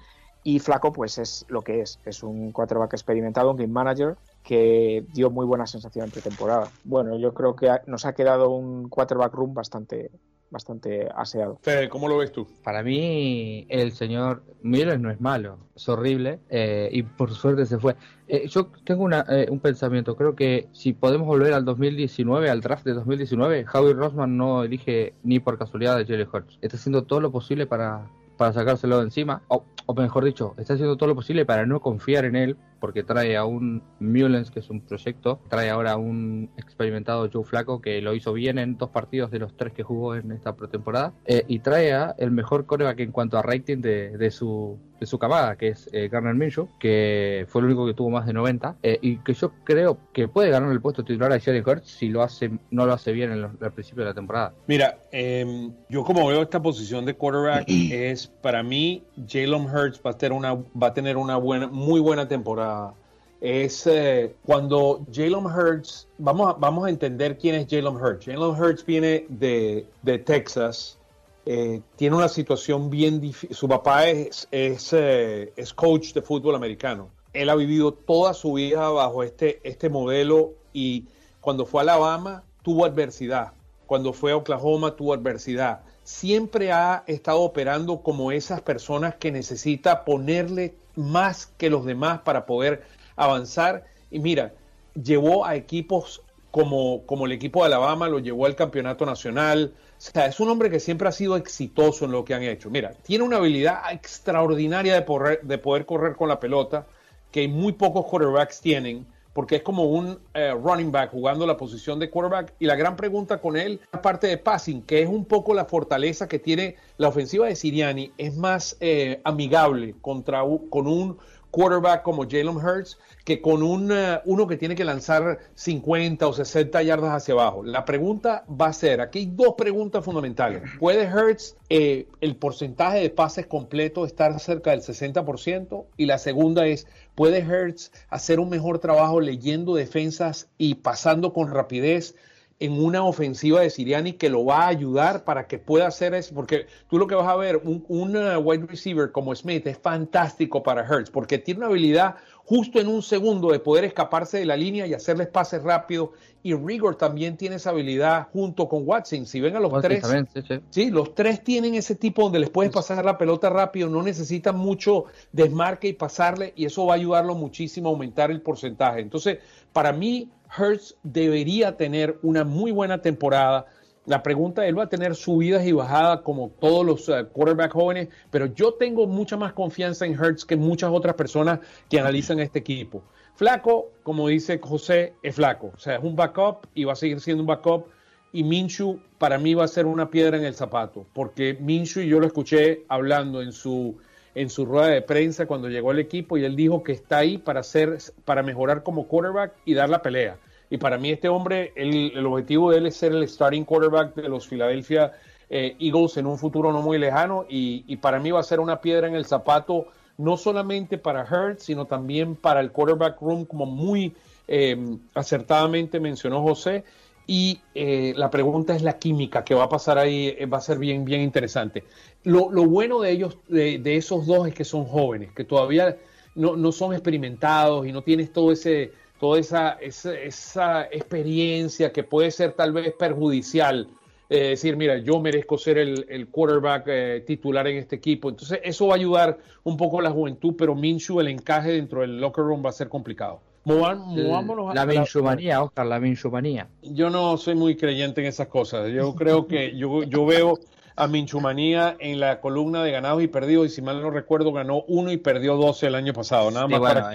Y Flaco, pues es lo que es, es un quarterback experimentado, un game manager que dio muy buena sensación en pretemporada. Bueno, yo creo que nos ha quedado un quarterback room bastante, bastante aseado. Fede, ¿cómo lo ves tú? Para mí, el señor Miller no es malo, es horrible eh, y por suerte se fue. Eh, yo tengo una, eh, un pensamiento, creo que si podemos volver al 2019, al draft de 2019, Howie Rossman no elige ni por casualidad a Jerry Hurts. Está haciendo todo lo posible para, para sacárselo de encima, o, o mejor dicho, está haciendo todo lo posible para no confiar en él, porque trae a un Mullens, que es un proyecto, trae ahora a un experimentado Joe Flaco, que lo hizo bien en dos partidos de los tres que jugó en esta pretemporada, eh, y trae a el mejor coreback en cuanto a rating de, de su de su camada, que es eh, Garner Minshew, que fue el único que tuvo más de 90, eh, y que yo creo que puede ganar el puesto titular a Jerry Hurts si lo hace, no lo hace bien en los, al principio de la temporada. Mira, eh, yo como veo esta posición de quarterback es para mí Jalen Hurts va a tener una va a tener una buena muy buena temporada. Es eh, cuando Jalen Hurts vamos a, vamos a entender quién es Jalen Hurts. Jalen Hurts viene de, de Texas. Eh, tiene una situación bien difícil. Su papá es, es, eh, es, coach de fútbol americano. Él ha vivido toda su vida bajo este, este modelo y cuando fue a Alabama tuvo adversidad. Cuando fue a Oklahoma tuvo adversidad. Siempre ha estado operando como esas personas que necesita ponerle más que los demás para poder avanzar. Y mira, llevó a equipos como, como el equipo de Alabama, lo llevó al campeonato nacional, o sea, es un hombre que siempre ha sido exitoso en lo que han hecho. Mira, tiene una habilidad extraordinaria de poder, de poder correr con la pelota que muy pocos quarterbacks tienen, porque es como un eh, running back jugando la posición de quarterback. Y la gran pregunta con él, aparte de passing, que es un poco la fortaleza que tiene la ofensiva de Siriani, es más eh, amigable contra, con un quarterback como Jalen Hurts que con un, uh, uno que tiene que lanzar 50 o 60 yardas hacia abajo. La pregunta va a ser, aquí hay dos preguntas fundamentales. ¿Puede Hurts eh, el porcentaje de pases completo estar cerca del 60%? Y la segunda es, ¿puede Hurts hacer un mejor trabajo leyendo defensas y pasando con rapidez? en una ofensiva de Siriani que lo va a ayudar para que pueda hacer eso, porque tú lo que vas a ver, un, un wide receiver como Smith es fantástico para Hertz, porque tiene una habilidad justo en un segundo de poder escaparse de la línea y hacerles pases rápidos. Y Rigor también tiene esa habilidad junto con Watson. Si ven a los Watson tres, sí. sí, los tres tienen ese tipo donde les puedes pasar la pelota rápido, no necesitan mucho desmarque y pasarle, y eso va a ayudarlo muchísimo a aumentar el porcentaje. Entonces, para mí, Hertz debería tener una muy buena temporada. La pregunta, él va a tener subidas y bajadas como todos los uh, jóvenes, pero yo tengo mucha más confianza en Hertz que muchas otras personas que analizan este equipo. Flaco, como dice José, es flaco, o sea, es un backup y va a seguir siendo un backup. Y Minshew para mí va a ser una piedra en el zapato, porque Minshew yo lo escuché hablando en su en su rueda de prensa cuando llegó al equipo y él dijo que está ahí para hacer, para mejorar como quarterback y dar la pelea. Y para mí este hombre, el, objetivo de él es ser el starting quarterback de los Philadelphia eh, Eagles en un futuro no muy lejano y, y, para mí va a ser una piedra en el zapato, no solamente para Hurts, sino también para el quarterback room, como muy eh, acertadamente mencionó José. Y eh, la pregunta es la química que va a pasar ahí, va a ser bien, bien interesante. Lo, lo bueno de ellos, de, de, esos dos, es que son jóvenes, que todavía no, no son experimentados y no tienes todo ese toda esa, esa, esa, experiencia que puede ser tal vez perjudicial. Eh, decir, mira, yo merezco ser el, el quarterback eh, titular en este equipo. Entonces, eso va a ayudar un poco a la juventud, pero Minshew, el encaje dentro del locker room va a ser complicado. Movámonos la Minshumanía, Oscar, la Minshumanía. Yo no soy muy creyente en esas cosas. Yo creo que yo, yo veo a Minchumanía en la columna de ganados y perdidos, y si mal no recuerdo, ganó uno y perdió 12 el año pasado. Nada más para...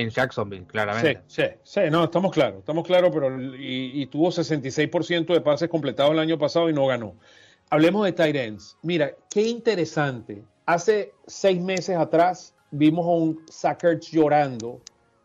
en, Jacksonville, claramente. Sí, sí, sí, no, estamos claros, estamos claros, pero y, y tuvo 66% de pases completados el año pasado y no ganó. Hablemos de Tyrants. Mira, qué interesante. Hace seis meses atrás vimos a un Sackers llorando,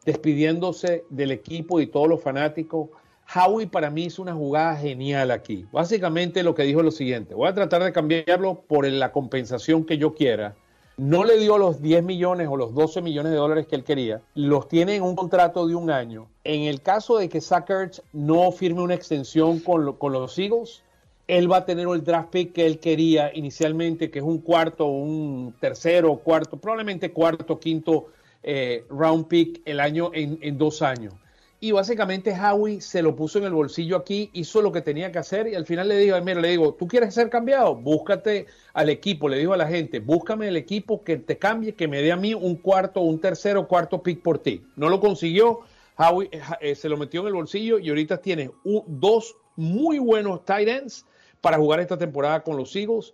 despidiéndose del equipo y todos los fanáticos Howie para mí hizo una jugada genial aquí. Básicamente lo que dijo es lo siguiente, voy a tratar de cambiarlo por la compensación que yo quiera. No le dio los 10 millones o los 12 millones de dólares que él quería, los tiene en un contrato de un año. En el caso de que Sackers no firme una extensión con, los Eagles, él va a tener el draft pick que él quería inicialmente, que es un cuarto, un tercero, cuarto, probablemente cuarto, quinto eh, round pick el año en dos años. Y básicamente Howie se lo puso en el bolsillo aquí, hizo lo que tenía que hacer y al final le dijo, mira, le digo, ¿tú quieres ser cambiado? Búscate al equipo, le dijo a la gente, búscame el equipo que te cambie, que me dé a mí un cuarto, un tercero, cuarto pick por ti. No lo consiguió, Howie eh, eh, se lo metió en el bolsillo y ahorita tiene dos muy buenos tight ends para jugar esta temporada con los Eagles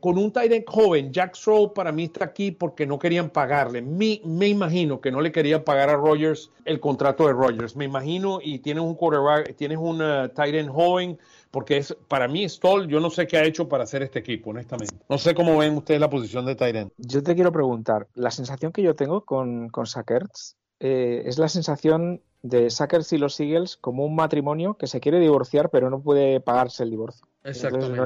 con un tight joven, Jack Stroll para mí está aquí porque no querían pagarle. Me, imagino que no le querían pagar a Rogers el contrato de Rogers. Me imagino y tienes un quarterback, tienes un tight end joven porque es para mí Stoll, yo no sé qué ha hecho para hacer este equipo, honestamente. No sé cómo ven ustedes la posición de tight Yo te quiero preguntar, la sensación que yo tengo con, con Sackers eh, es la sensación de Sackers y los Eagles como un matrimonio que se quiere divorciar pero no puede pagarse el divorcio. Exactamente.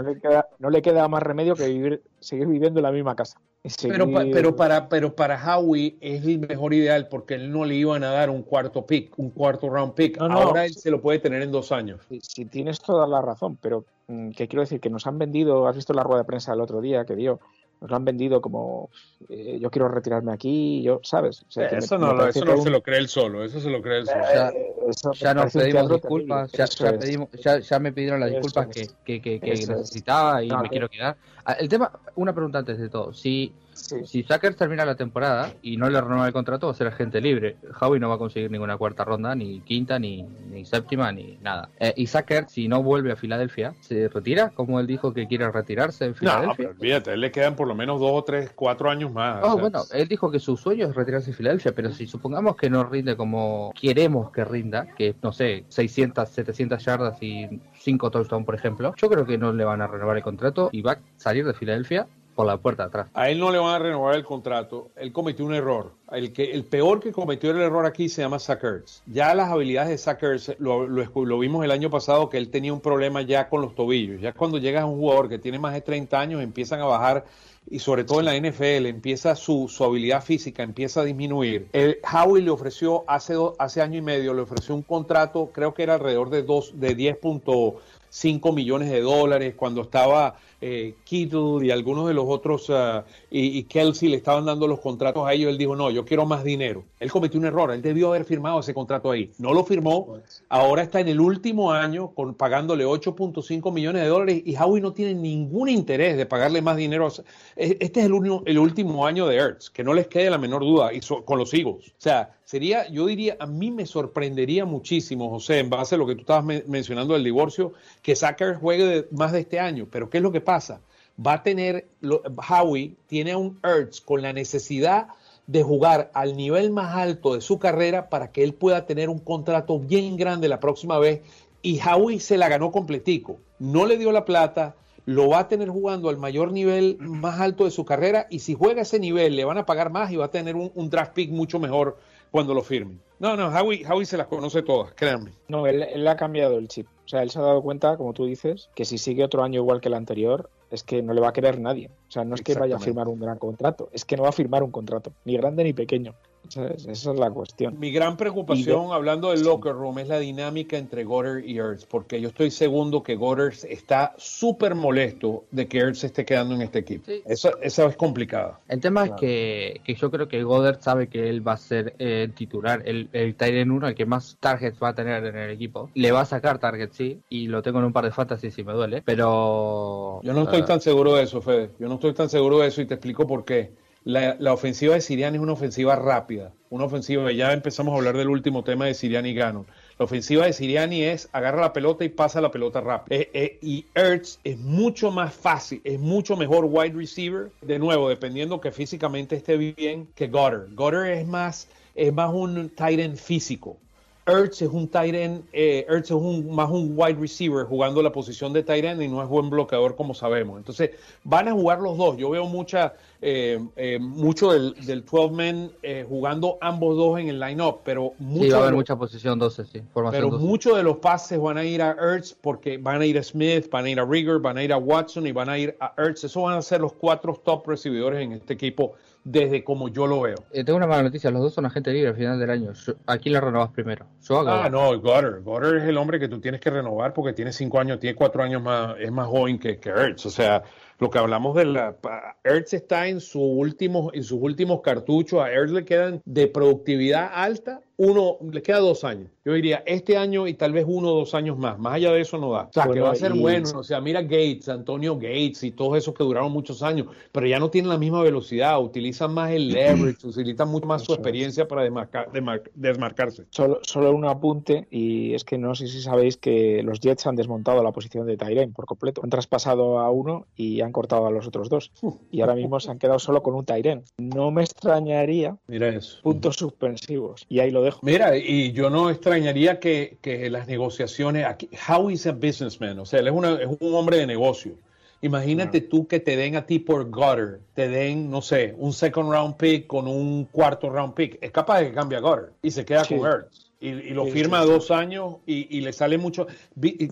no, le queda, más remedio que vivir, seguir viviendo en la misma casa. Pero, pero, para, pero para Howie es el mejor ideal porque él no le iban a dar un cuarto pick, un cuarto round pick. Ahora él se lo puede tener en dos años. Si, tienes toda la razón, pero mm, ¿qué quiero decir? Que nos han vendido, has visto la rueda de prensa el otro día que dio, nos lo han vendido como eh, yo quiero retirarme aquí, yo, ¿sabes? eso no, eso no se lo cree él solo, eso se lo cree él solo. ya, nos pedimos disculpas, ya, me pidieron las disculpas que, que, necesitaba y me quiero quedar. Ah, el tema, una pregunta antes de todo, si si Sackers termina la temporada y no le renueva el contrato, va a ser agente libre. Howie no va a conseguir ninguna cuarta ronda, ni quinta, ni, ni séptima, ni nada. Eh, y Sackers, si no vuelve a Filadelfia, ¿se retira? Como él dijo que quiere retirarse en Filadelfia. No, pero olvídate, él le quedan por lo menos dos o tres, cuatro años más. Oh, bueno, él dijo que su sueño es retirarse en Filadelfia, pero si supongamos que no rinde como queremos que rinda, que no sé, 600, 700 yardas y 5 touchdowns, por ejemplo, yo creo que no le van a renovar el contrato y va a salir de Filadelfia por la puerta atrás. A él no le van a renovar el contrato. Él cometió un error. El, que, el peor que cometió el error aquí se llama Sackers. Ya las habilidades de Sackers lo, lo, vimos el año pasado que él tenía un problema ya con los tobillos. Ya cuando llegas a un jugador que tiene más de 30 años empiezan a bajar y sobre todo en la NFL empieza su, su habilidad física, empieza a disminuir. El, Howie le ofreció hace, hace año y medio, le ofreció un contrato, creo que era alrededor de, dos, de 10.5 millones de dólares cuando estaba eh, Kittle y algunos de los otros, uh, y, Kelsey le estaban dando los contratos a ellos, él dijo, no, yo quiero más dinero. Él cometió un error, él debió haber firmado ese contrato ahí. No lo firmó, ahora está en el último año pagándole 8.5 millones de dólares y Howie no tiene ningún interés de pagarle más dinero. Este es el, el último año de Ertz, que no les quede la menor duda, y con los Eagles. O sea, sería, yo diría, a mí me sorprendería muchísimo, José, en base a lo que tú estabas mencionando del divorcio, que Sacker juegue más de este año. Pero ¿qué es lo que pasa? Va a tener, Howie tiene un Ertz con la necesidad de jugar al nivel más alto de su carrera para que él pueda tener un contrato bien grande la próxima vez. Y Howie se la ganó completico. No le dio la plata, lo va a tener jugando al mayor nivel más alto de su carrera y si juega ese nivel le van a pagar más y va a tener un, un draft pick mucho mejor cuando lo firmen. No, no, Howie, Howie se las conoce todas, créanme. No, él, él, ha cambiado el chip. O sea, él se ha dado cuenta, como tú dices, que si sigue otro año igual que el anterior, es que no le va a querer nadie. O sea, no es que vaya a firmar un gran contrato, es que no va a firmar un contrato, ni grande ni pequeño. Esa es, la cuestión. Mi gran preocupación, hablando del locker room, es la dinámica entre Goddard y Ertz, porque yo estoy segundo que Goddard está súper molesto de que Ertz esté quedando en este equipo. Esa, es complicada. El tema es que, yo creo que Goddard sabe que él va a ser el titular, el, el Tyren 1, el que más targets va a tener en el equipo. Le va a sacar targets, sí, y lo tengo en un par de fantasy si me duele, pero... Yo no estoy tan seguro de eso, Fede. Yo no estoy tan seguro de eso y te explico por qué la, la, ofensiva de Siriani es una ofensiva rápida, una ofensiva, ya empezamos a hablar del último tema de Siriani y Gannon. La ofensiva de Siriani es agarra la pelota y pasa la pelota rápido. Eh, eh, y Ertz es mucho más fácil, es mucho mejor wide receiver, de nuevo, dependiendo que físicamente esté bien, que Goddard. Goddard es más, es más un tight end físico. Ertz es un tight end, eh, Ertz es un, más un wide receiver jugando la posición de tight end y no es buen bloqueador como sabemos. Entonces van a jugar los dos. Yo veo mucha, eh, eh, mucho del, del 12-man jugando ambos dos en el line-up, pero mucho sí, va a haber mucha posición 12, sí. Pero muchos de los pases van a ir a Ertz porque van a ir a Smith, van a ir a Rigger, van a ir a Watson y van a ir a Ertz. Esos van a ser los cuatro top recibidores en este equipo desde como yo lo veo. Eh, tengo una mala noticia, los dos son agentes libres al final del año. ¿A quién le renovas primero? ah, no, Goddard. Goddard es el hombre que tú tienes que renovar porque tiene cinco años, tiene cuatro años más, es más joven que, que Ertz. O sea, lo que hablamos de la... Ertz está en, su último, en sus últimos cartuchos, a Ertz le quedan de productividad alta uno, le queda dos años. Yo diría este año y tal vez uno o dos años más. Más allá de eso no da. O sea, que va a ser bueno. O sea, mira Gates, Antonio Gates y todos esos que duraron muchos años, pero ya no tienen la misma velocidad, utilizan más el leverage, utilizan mucho más su experiencia para desmarcarse. Solo, solo un apunte, y es que no sé si sabéis que los Jets han desmontado la posición de Tyrene por completo. Han traspasado a uno y han cortado a los otros dos. Y ahora mismo se han quedado solo con un Tyrene. No me extrañaría mira eso. puntos suspensivos. Y ahí lo Mira, y yo no extrañaría que, que las negociaciones, aquí, how is a businessman, o sea, él es, una, es un hombre de negocio. Imagínate tú que te den a ti por Gutter, te den, no sé, un second round pick con un cuarto round pick. Es capaz de que cambie a Gutter y se queda con Ertz. Y, y, lo firma dos años y, y, le sale mucho.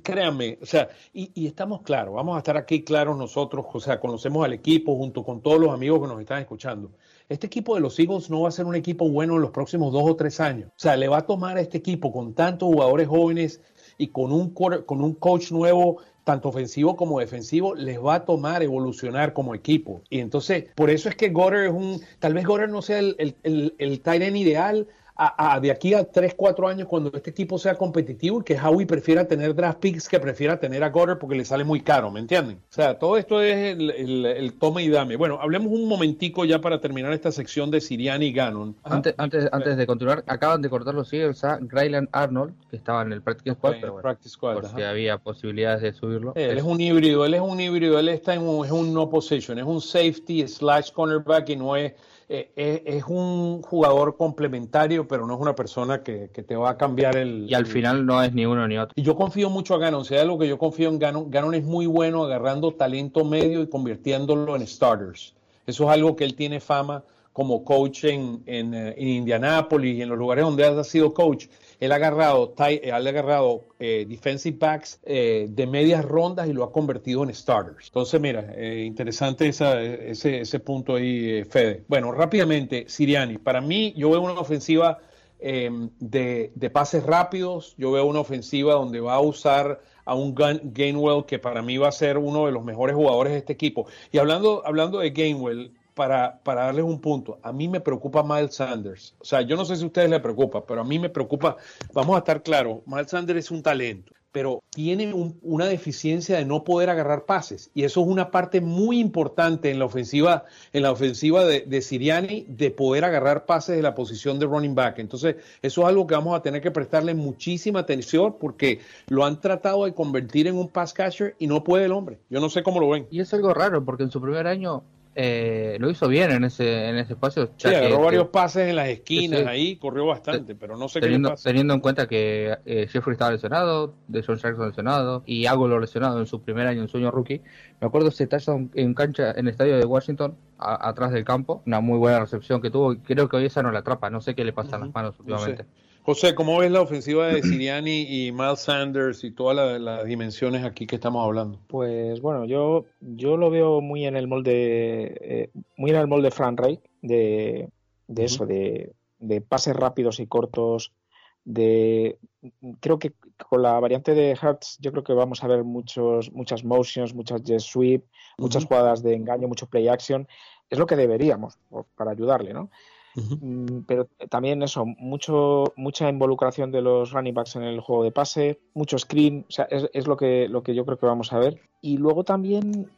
créanme, o sea, y, y, estamos claros, vamos a estar aquí claros nosotros, o sea, conocemos al equipo junto con todos los amigos que nos están escuchando este equipo de los Eagles no va a ser un equipo bueno en los próximos dos o tres años. O sea, le va a tomar a este equipo con tantos jugadores jóvenes y con un, con un coach nuevo, tanto ofensivo como defensivo, les va a tomar evolucionar como equipo. Y entonces, por eso es que Goddard es un, tal vez Goddard no sea el, el, el, el tight ideal, a, de aquí a 3, 4 años cuando este equipo sea competitivo y que Howie prefiera tener draft picks que prefiera tener a Goddard porque le sale muy caro, ¿me entienden? O sea, todo esto es el, el, tome y dame. Bueno, hablemos un momentico ya para terminar esta sección de Siriani y Gannon. Antes, antes, antes de continuar, acaban de cortar los Eagles a Grayland Arnold, que estaba en el Practice Squad, pero bueno, por si había posibilidades de subirlo. él es un híbrido, él es un híbrido, él está en un, es un no position, es un safety slash cornerback y no es eh, eh, es un jugador complementario, pero no es una persona que, te va a cambiar el... Y al final no es ni uno ni otro. Y yo confío mucho a Ganon, o sea, lo que yo confío en Ganon, Ganon es muy bueno agarrando talento medio y convirtiéndolo en starters. Eso es algo que él tiene fama como coach en, en, eh, en Indianápolis y en los lugares donde ha sido coach él ha agarrado, él ha agarrado eh, defensive backs eh, de medias rondas y lo ha convertido en starters. Entonces, mira, eh, interesante ese, ese punto ahí, Fede. Bueno, rápidamente, Siriani. Para mí, yo veo una ofensiva em, de, de, pases rápidos. Yo veo una ofensiva donde va a usar a un Gainwell que para mí va a ser uno de los mejores jugadores de este equipo. Y hablando, hablando de Gainwell, para, para, darles un punto, a mí me preocupa Miles Sanders. O sea, yo no sé si a ustedes les preocupa, pero a mí me preocupa, vamos a estar claros, Miles Sanders es un talento, pero tiene una deficiencia de no poder agarrar pases. Y eso es una parte muy importante en la ofensiva, en la ofensiva de, de Siriani, de poder agarrar pases de la posición de running back. Entonces, eso es algo que vamos a tener que prestarle muchísima atención porque lo han tratado de convertir en un pass catcher y no puede el hombre. Yo no sé cómo lo ven. Y es algo raro porque en su primer año eh, lo hizo bien en ese en ese espacio. Sí, agarró varios pases en las esquinas ahí, corrió bastante, pero no sé teniendo, qué pasa. Teniendo en cuenta que eh, Jeffrey estaba lesionado, de John Jackson lesionado, y lo lesionado en su primer año en sueño rookie. Me acuerdo ese touchdown en cancha en el estadio de Washington, atrás del campo, una muy buena recepción que tuvo. Creo que hoy esa no la atrapa, no sé qué le pasa en las manos últimamente. José, ¿cómo ves la ofensiva de Siriani y Miles Sanders y todas las, dimensiones aquí que estamos hablando? Pues bueno, yo, yo lo veo muy en el molde, eh, muy en el molde Frank Reich, de, de eso, de, de, pases rápidos y cortos, de creo que con la variante de Hertz yo creo que vamos a ver muchos, muchas motions, muchas jet sweep, muchas jugadas de engaño, mucho play action. Es lo que deberíamos para ayudarle, ¿no? Mm, pero también eso, mucho, mucha involucración de los running backs en el juego de pase, mucho screen, o sea, es, lo, que, lo que yo creo que vamos a ver. Y luego también,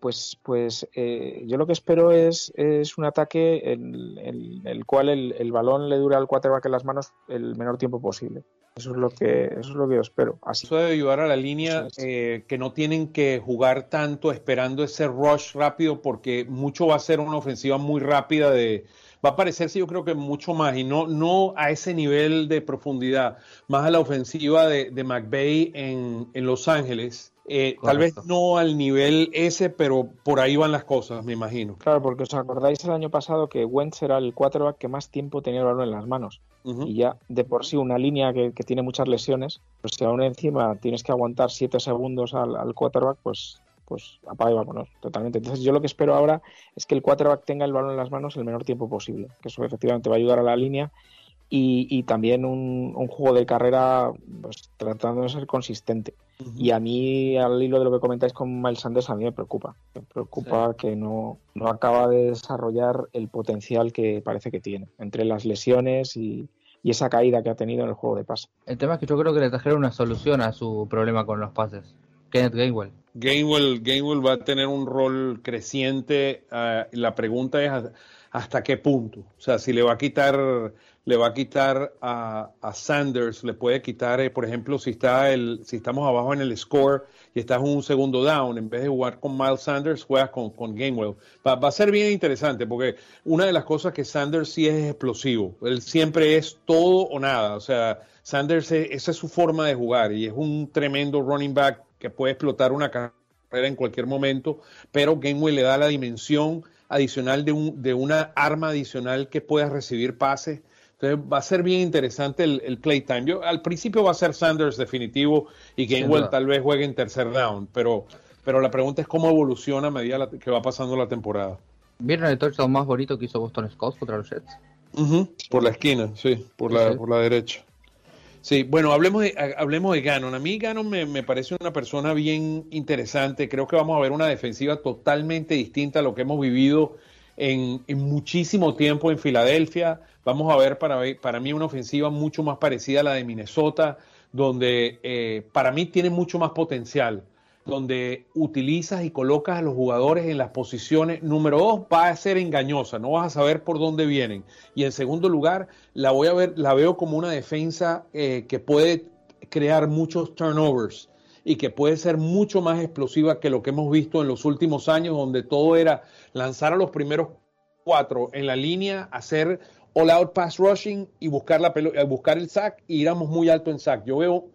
pues, pues eh, yo lo que espero es, es un ataque en, el cual el, el, balón le dura al quarterback en las manos el menor tiempo posible. Eso es lo que, eso es lo que yo espero. Así. Eso debe ayudar a la línea eh, que no tienen que jugar tanto esperando ese rush rápido porque mucho va a ser una ofensiva muy rápida de va a parecerse yo creo que mucho más y no, no a ese nivel de profundidad, más a la ofensiva de, de McVeigh en, en Los Ángeles eh, tal vez no al nivel ese, pero por ahí van las cosas, me imagino. Claro, porque os acordáis el año pasado que Wentz era el quarterback que más tiempo tenía el balón en las manos. Y ya de por sí una línea que, tiene muchas lesiones, pues si aún encima tienes que aguantar 7 segundos al, al quarterback, pues pues apaga y vámonos, totalmente. Entonces yo lo que espero ahora es que el quarterback tenga el balón en las manos el menor tiempo posible, que eso efectivamente va a ayudar a la línea y, también un, juego de carrera pues, tratando de ser consistente. Y a mí, al hilo de lo que comentáis con Miles Sanders, a mí me preocupa. Me preocupa que no, no acaba de desarrollar el potencial que parece que tiene, entre las lesiones y, esa caída que ha tenido en el juego de pase. El tema es que yo creo que le trajeron una solución a su problema con los pases. Gainwell. Gainwell, va a tener un rol creciente. Ah, la pregunta es hasta qué punto. O sea, si le va a quitar le va a quitar a, Sanders, le puede quitar, eh, por ejemplo, si está el, si estamos abajo en el score y estás en un segundo down, en vez de jugar con Miles Sanders, juegas con, con Gamewell. Va, a ser bien interesante porque una de las cosas que Sanders sí es explosivo. Él siempre es todo o nada. O sea, Sanders, esa es su forma de jugar y es un tremendo running back que puede explotar una carrera en cualquier momento, pero Gamewell le da la dimensión adicional de, un, de una arma adicional que pueda recibir pases entonces va a ser bien interesante el, el playtime. Yo, al principio va a ser Sanders definitivo y Gainwell tal vez juegue en tercer down, pero, pero la pregunta es cómo evoluciona a medida que va pasando la temporada. ¿Vieron el touchdown más bonito que hizo Boston Scott contra los Jets? por la esquina, sí, por la, por la derecha. Sí, bueno, hablemos de, hablemos de Gannon. A mí Gannon me, me, parece una persona bien interesante. Creo que vamos a ver una defensiva totalmente distinta a lo que hemos vivido en, en muchísimo tiempo en Filadelfia. Vamos a ver para, para mí una ofensiva mucho más parecida a la de Minnesota, donde eh, para mí tiene mucho más potencial, donde utilizas y colocas a los jugadores en las posiciones. Número dos, va a ser engañosa, no vas a saber por dónde vienen. Y en segundo lugar, la voy a ver, la veo como una defensa eh, que puede crear muchos turnovers y que puede ser mucho más explosiva que lo que hemos visto en los últimos años, donde todo era lanzar a los primeros cuatro en la línea, hacer all out pass rushing y buscar, la eh, buscar el sack y iramos muy alto en sack. Yo veo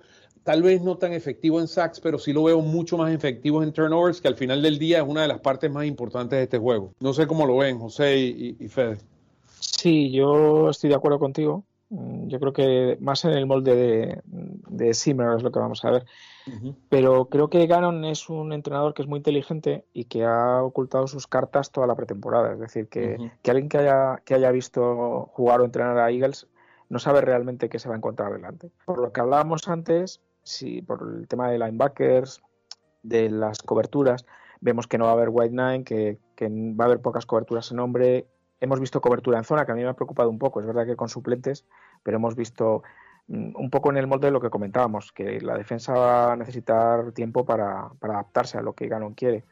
tal vez no tan efectivo en sacks, pero sí lo veo mucho más efectivo en turnovers, que al final del día es una de las partes más importantes de este juego. No sé cómo lo ven, José y, Fede. Sí, yo estoy de acuerdo contigo. Mm, yo creo que más en el molde de, de Simmer es lo que vamos a ver. Pero creo que Gannon es un entrenador que es muy inteligente y que ha ocultado sus cartas toda la pretemporada. Es decir, que, alguien que haya, que haya visto jugar o entrenar a Eagles no sabe realmente qué se va a encontrar delante. Por lo que hablábamos antes, si por el tema de linebackers, de las coberturas, vemos que no va a haber White Nine, que, que va a haber pocas coberturas en hombre. Hemos visto cobertura en zona, que a mí me ha preocupado un poco. Es verdad que con suplentes, pero hemos visto Mm, un poco en el molde de lo que comentábamos, que la defensa va a necesitar tiempo para, adaptarse a lo que Ganon quiere.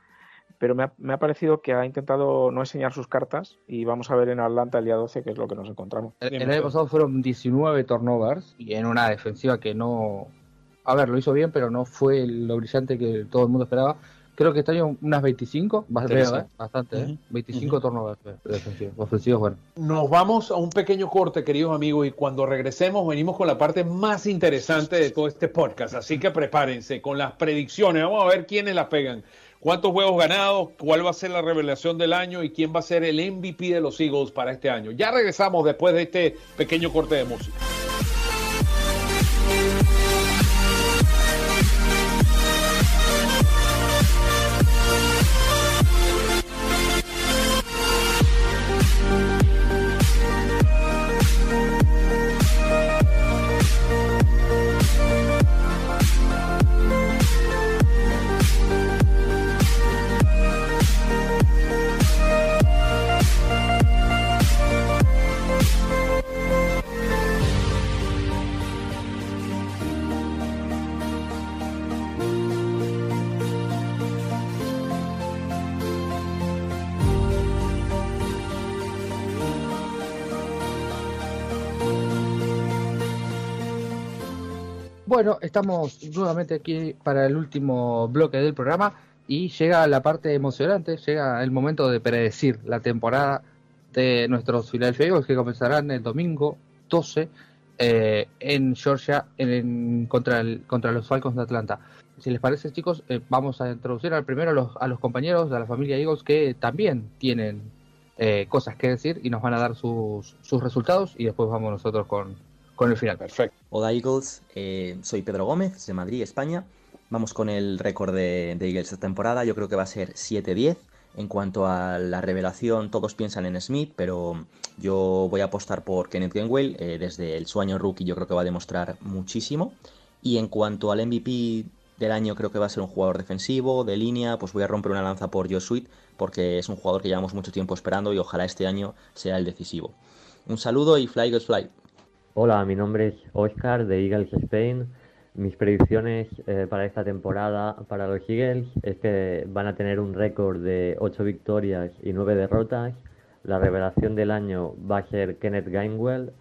Pero me ha, parecido que ha intentado no enseñar sus cartas y vamos a ver en Atlanta el día 12 qué es lo que nos encontramos. El, el año pasado fueron 19 turnovers y en una defensiva que no... A ver, lo hizo bien, pero no fue lo brillante que todo el mundo esperaba creo que este año unas 25, bastante, ¿eh? 25 turnovers ofensivos, bueno. Nos vamos a un pequeño corte, queridos amigos, y cuando regresemos venimos con la parte más interesante de todo este podcast, así que prepárense con las predicciones, vamos a ver quiénes las pegan. ¿Cuántos juegos ganados? ¿Cuál va a ser la revelación del año? ¿Y quién va a ser el MVP de los Eagles para este año? Ya regresamos después de este pequeño corte de música. Bueno, estamos nuevamente aquí para el último bloque del programa y llega la parte emocionante, llega el momento de predecir la temporada de nuestros Philadelphia Eagles que comenzarán el domingo 12 eh, en Georgia en, contra, el, contra los Falcons de Atlanta. Si les parece, chicos, eh, vamos a introducir al primero a los, a los compañeros de la familia Eagles que también tienen eh, cosas que decir y nos van a dar sus, sus resultados y después vamos nosotros con, con el final. Perfecto. Hola Eagles, soy Pedro Gómez de Madrid, España. Vamos con el récord de, de Eagles esta temporada. Yo creo que va a ser 7-10. En cuanto a la revelación, todos piensan en Smith, pero yo voy a apostar por Kenneth Gainwell. Eh, desde el sueño rookie yo creo que va a demostrar muchísimo. Y en cuanto al MVP del año, creo que va a ser un jugador defensivo, de línea, pues voy a romper una lanza por Joe Sweet, porque es un jugador que llevamos mucho tiempo esperando y ojalá este año sea el decisivo. Un saludo y fly, goes fly. Hola, mi nombre es Oscar de Eagles Spain. Mis predicciones eh, para esta temporada para los Eagles es que van a tener un récord de 8 victorias y 9 derrotas. La revelación del año va a ser Kenneth Gainwell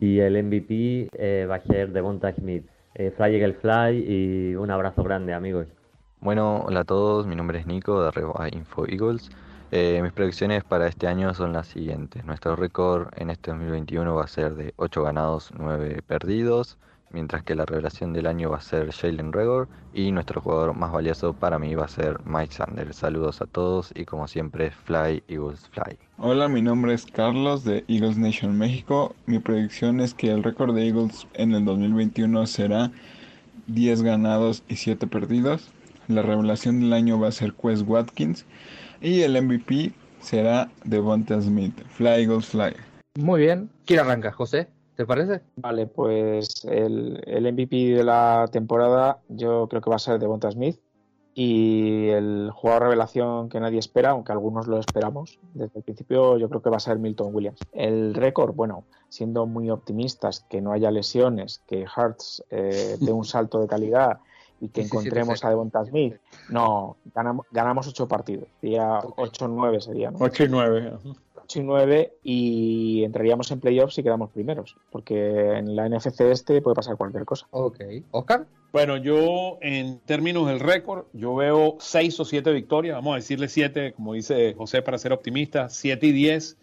y el MVP eh, va a ser Devonta Smith. Eh, fly Eagle Fly y un abrazo grande amigos. Bueno, hola a todos, mi nombre es Nico de Arroba Info Eagles. mis predicciones para este año son las siguientes. Nuestro récord en este 2021 va a ser de 8 ganados, 9 perdidos mientras que la revelación del año va a ser Jalen Regor y nuestro jugador más valioso para mí va a ser Mike Sanders. Saludos a todos y como siempre, Fly Eagles Fly. Hola, mi nombre es Carlos de Eagles Nation México. Mi predicción es que el récord de Eagles en el 2021 será 10 ganados y 7 perdidos. La revelación del año va a ser Quest Watkins y el MVP será Devonta Smith. Fly Eagles Fly. Muy bien. ¿Quién arranca, José? ¿Te parece? Vale, pues el, el, MVP de la temporada yo creo que va a ser Devonta Smith y el jugador revelación que nadie espera, aunque algunos lo esperamos desde el principio, yo creo que va a ser Milton Williams. El récord, bueno, siendo muy optimistas, que no haya lesiones, que Hearts eh, dé un salto de calidad y que encontremos a Devonta Smith, no, ganamos, ganamos ocho partidos, sería 8-9 sería. ¿no? 8 y 9. 8 y 9 y entraríamos en playoffs si quedamos primeros, porque en la NFC este puede pasar cualquier cosa. Ok. ¿Oscar? Bueno, yo en términos del récord, yo veo 6 o 7 victorias, vamos a decirle 7, como dice José para ser optimista, 7 y 10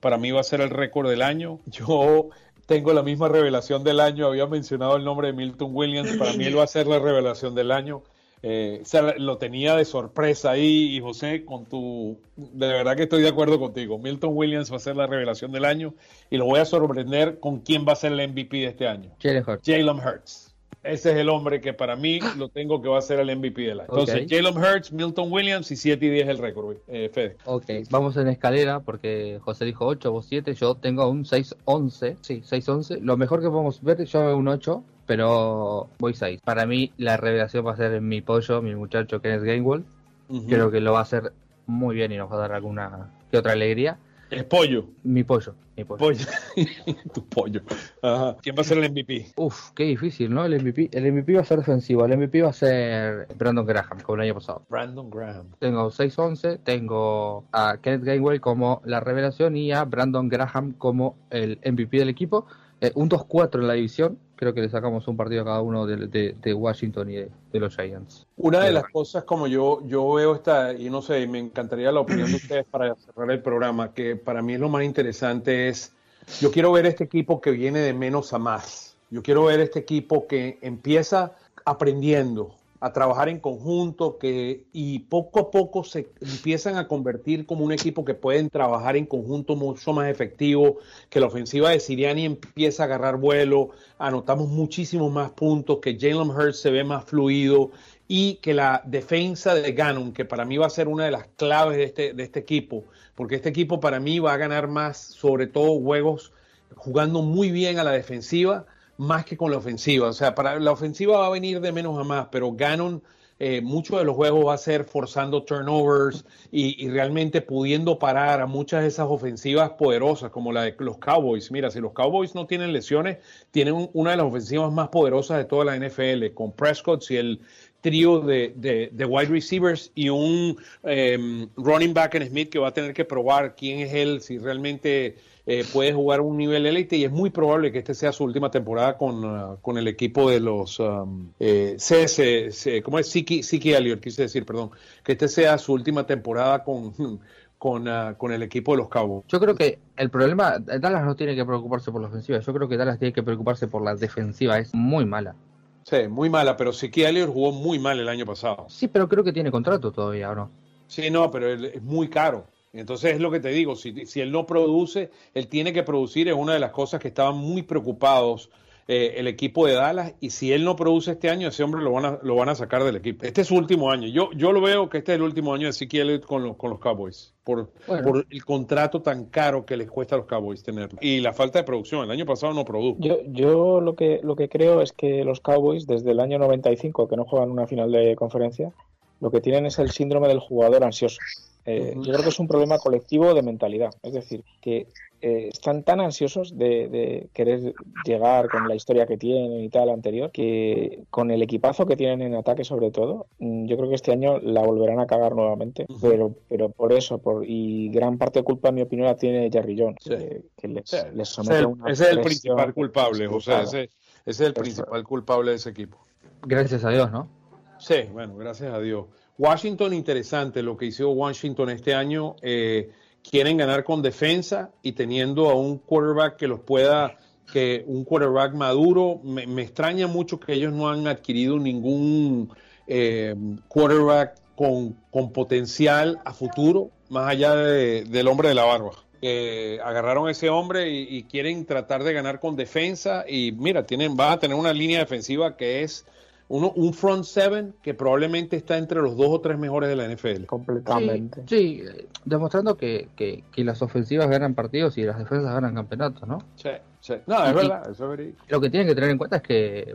para mí va a ser el récord del año. Yo tengo la misma revelación del año, había mencionado el nombre de Milton Williams, para mí él va a ser la revelación del año. Eh, lo tenía de sorpresa ahí y José, con tu, de verdad que estoy de acuerdo contigo. Milton Williams va a ser la revelación del año y lo voy a sorprender con quién va a ser el MVP de este año. Jalen Hurts. Jalen Hurts. Ese es el hombre que para mí lo tengo que va a ser el MVP del año. Entonces, okay. Jalen Hurts, Milton Williams y 7 y 10 el récord, eh, Fede. Ok, vamos en escalera porque José dijo 8, vos 7, yo tengo un 6-11. Sí, 6-11. Lo mejor que podemos ver, yo veo un 8 pero voy 6. Para mí la revelación va a ser mi pollo, mi muchacho Kenneth Gainwell. Uh -huh. Creo que lo va a hacer muy bien y nos va a dar alguna que otra alegría. Es pollo. Mi pollo. Mi pollo. pollo. tu pollo. Ajá. ¿Quién va a ser el MVP? Uf, qué difícil, ¿no? El MVP, el MVP va a ser defensivo. El MVP va a ser Brandon Graham, como el año pasado. Brandon Graham. Tengo 6-11. Tengo a Kenneth Gainwell como la revelación y a Brandon Graham como el MVP del equipo. Eh, un 2-4 en la división. Creo que le sacamos un partido a cada uno de, de, de Washington y de, de, los Giants. Una de las cosas, como yo, yo veo esta, y no sé, me encantaría la opinión de ustedes para cerrar el programa, que para mí es lo más interesante es, yo quiero ver este equipo que viene de menos a más. Yo quiero ver este equipo que empieza aprendiendo, a trabajar en conjunto que, y poco a poco se empiezan a convertir como un equipo que pueden trabajar en conjunto mucho más efectivo, que la ofensiva de Siriani empieza a agarrar vuelo, anotamos muchísimos más puntos, que Jalen Hurts se ve más fluido y que la defensa de Gannon, que para mí va a ser una de las claves de este, de este equipo, porque este equipo para mí va a ganar más, sobre todo juegos jugando muy bien a la defensiva, más que con la ofensiva. O sea, para la ofensiva va a venir de menos a más, pero Gannon eh, muchos de los juegos va a ser forzando turnovers y, y, realmente pudiendo parar a muchas de esas ofensivas poderosas como la de los Cowboys. Mira, si los Cowboys no tienen lesiones, tienen una de las ofensivas más poderosas de toda la NFL, con Prescott, si él trío de, de, de, wide receivers y un eh, running back en Smith que va a tener que probar quién es él, si realmente eh, puede jugar un nivel élite y es muy probable que este sea su última temporada con, uh, con el equipo de los um, eh, CS, ¿cómo es? Siki, Siki Elliott, quise decir, perdón, que este sea su última temporada con, con, uh, con el equipo de los Cowboys. Yo creo que el problema, Dallas no tiene que preocuparse por la ofensiva, yo creo que Dallas tiene que preocuparse por la defensiva, es muy mala. Sí, muy mala, pero Siki Elliott jugó muy mal el año pasado. Sí, pero creo que tiene contrato todavía, ¿o no? Sí, no, pero es muy caro. Entonces es lo que te digo, si, si, él no produce, él tiene que producir, es una de las cosas que estaban muy preocupados eh, el equipo de Dallas, y si él no produce este año, ese hombre lo van a, lo van a sacar del equipo. Este es su último año. Yo, yo lo veo que este es el último año de Ezequiel con, los, con los Cowboys, por, bueno. por el contrato tan caro que les cuesta a los Cowboys tenerlo. Y la falta de producción, el año pasado no produjo. Yo, yo lo, que, lo que creo es que los Cowboys, desde el año 95, que no juegan una final de conferencia, lo que tienen es el síndrome del jugador ansioso. Eh, yo creo que es un problema colectivo de mentalidad. Es decir, que eh, están tan ansiosos de, de, querer llegar con la historia que tienen y tal anterior, que con el equipazo que tienen en ataque sobre todo, mm, yo creo que este año la volverán a cagar nuevamente. Uh -huh. Pero pero por eso, por y gran parte de culpa, en mi opinión, la tiene Jerry Jones, sí. que, que, les, sí. les somete ese, a una Ese es el principal culpable, o sea, ese, ese, es el principal culpable de ese equipo. Gracias a Dios, ¿no? Sí, bueno, gracias a Dios. Washington, interesante lo que hizo Washington este año. Eh, quieren ganar con defensa y teniendo a un quarterback que los pueda, que un quarterback maduro. Me, extraña mucho que ellos no han adquirido ningún eh, quarterback con, con, potencial a futuro, más allá de, del hombre de la barba. Agarraron a ese hombre y, quieren tratar de ganar con defensa y mira, tienen, van a tener una línea defensiva que es uno, un front seven que probablemente está entre los dos o tres mejores de la NFL. Completamente. Sí, sí demostrando que, que, que, las ofensivas ganan partidos y las defensas ganan campeonatos, ¿no? Sí, sí. No, es y, verdad, eso es verídico. Lo que tienen que tener en cuenta es que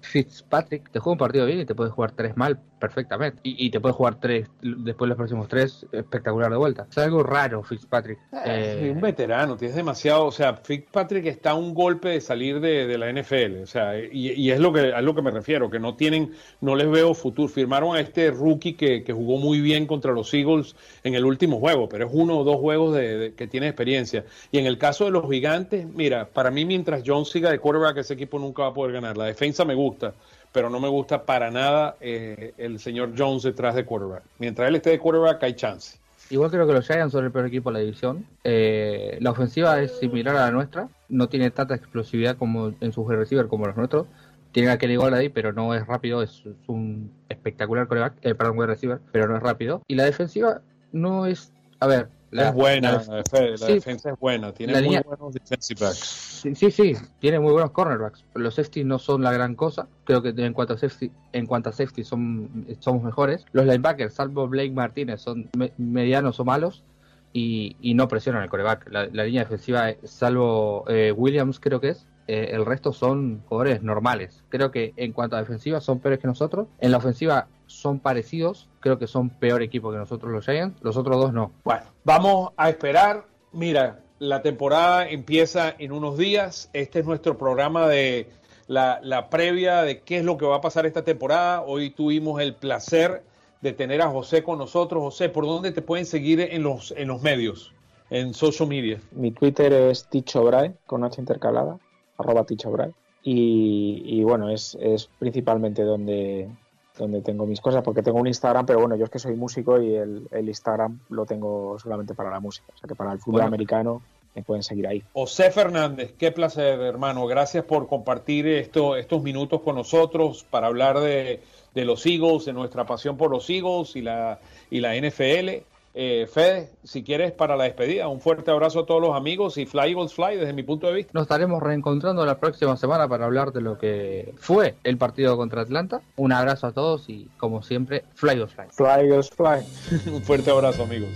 Fitzpatrick te juega un partido bien y te puede jugar tres mal perfectamente. Y, y te puede jugar tres, después los próximos tres, espectacular de vuelta. Es algo raro, Fitzpatrick. Eh, eh, un veterano, tienes demasiado. O sea, Fitzpatrick está a un golpe de salir de, de la NFL. O sea, y, y, es lo que, a lo que me refiero, que no tienen, no les veo futuro. Firmaron a este rookie que, que jugó muy bien contra los Eagles en el último juego, pero es uno o dos juegos de, de, que tiene experiencia. Y en el caso de los gigantes, mira, para mí mientras Jones siga de quarterback, ese equipo nunca va a poder ganar. La defensa me gusta, pero no me gusta para nada eh, el señor Jones detrás de quarterback. Mientras él esté de quarterback, hay chance. Igual creo que los Giants son el peor equipo de la división. Eh, la ofensiva es similar a la nuestra, no tiene tanta explosividad como en sus receiver como los nuestros. Tiene a Kelly ahí, pero no es rápido, es, un espectacular coreback, eh, perdón, receiver, pero no es rápido. Y la defensiva no es, a ver, la, es buena, la, la, sí, defensa es buena, tiene muy línea, buenos defensive backs. Sí, sí, sí, tiene muy buenos cornerbacks. Los safety no son la gran cosa, creo que en cuanto a safety, en cuanto a safety son, somos mejores. Los linebackers, salvo Blake Martínez, son me, medianos o malos y, y, no presionan el coreback. La, la línea defensiva, salvo eh, Williams, creo que es, eh, el resto son jugadores normales. Creo que en cuanto a defensiva son peores que nosotros. En la ofensiva son parecidos. Creo que son peor equipo que nosotros los Giants. Los otros dos no. Bueno, vamos a esperar. Mira, la temporada empieza en unos días. Este es nuestro programa de la, la previa de qué es lo que va a pasar esta temporada. Hoy tuvimos el placer de tener a José con nosotros. José, ¿por dónde te pueden seguir en los, en los medios? En social media. Mi Twitter es Ticho Bray, con H intercalada arroba Tichobray. Y, y, bueno, es, es principalmente donde, donde tengo mis cosas, porque tengo un Instagram, pero bueno, yo es que soy músico y el, el Instagram lo tengo solamente para la música, o sea que para el fútbol bueno. americano me pueden seguir ahí. José Fernández, qué placer, hermano. Gracias por compartir esto, estos minutos con nosotros para hablar de, de los Eagles, de nuestra pasión por los Eagles y la, y la NFL. Eh, Fede, si quieres para la despedida, un fuerte abrazo a todos los amigos y Fly Eagles Fly desde mi punto de vista. Nos estaremos reencontrando la próxima semana para hablar de lo que fue el partido contra Atlanta. Un abrazo a todos y como siempre, Fly Eagles Fly. Fly Eagles Fly. un fuerte abrazo amigos.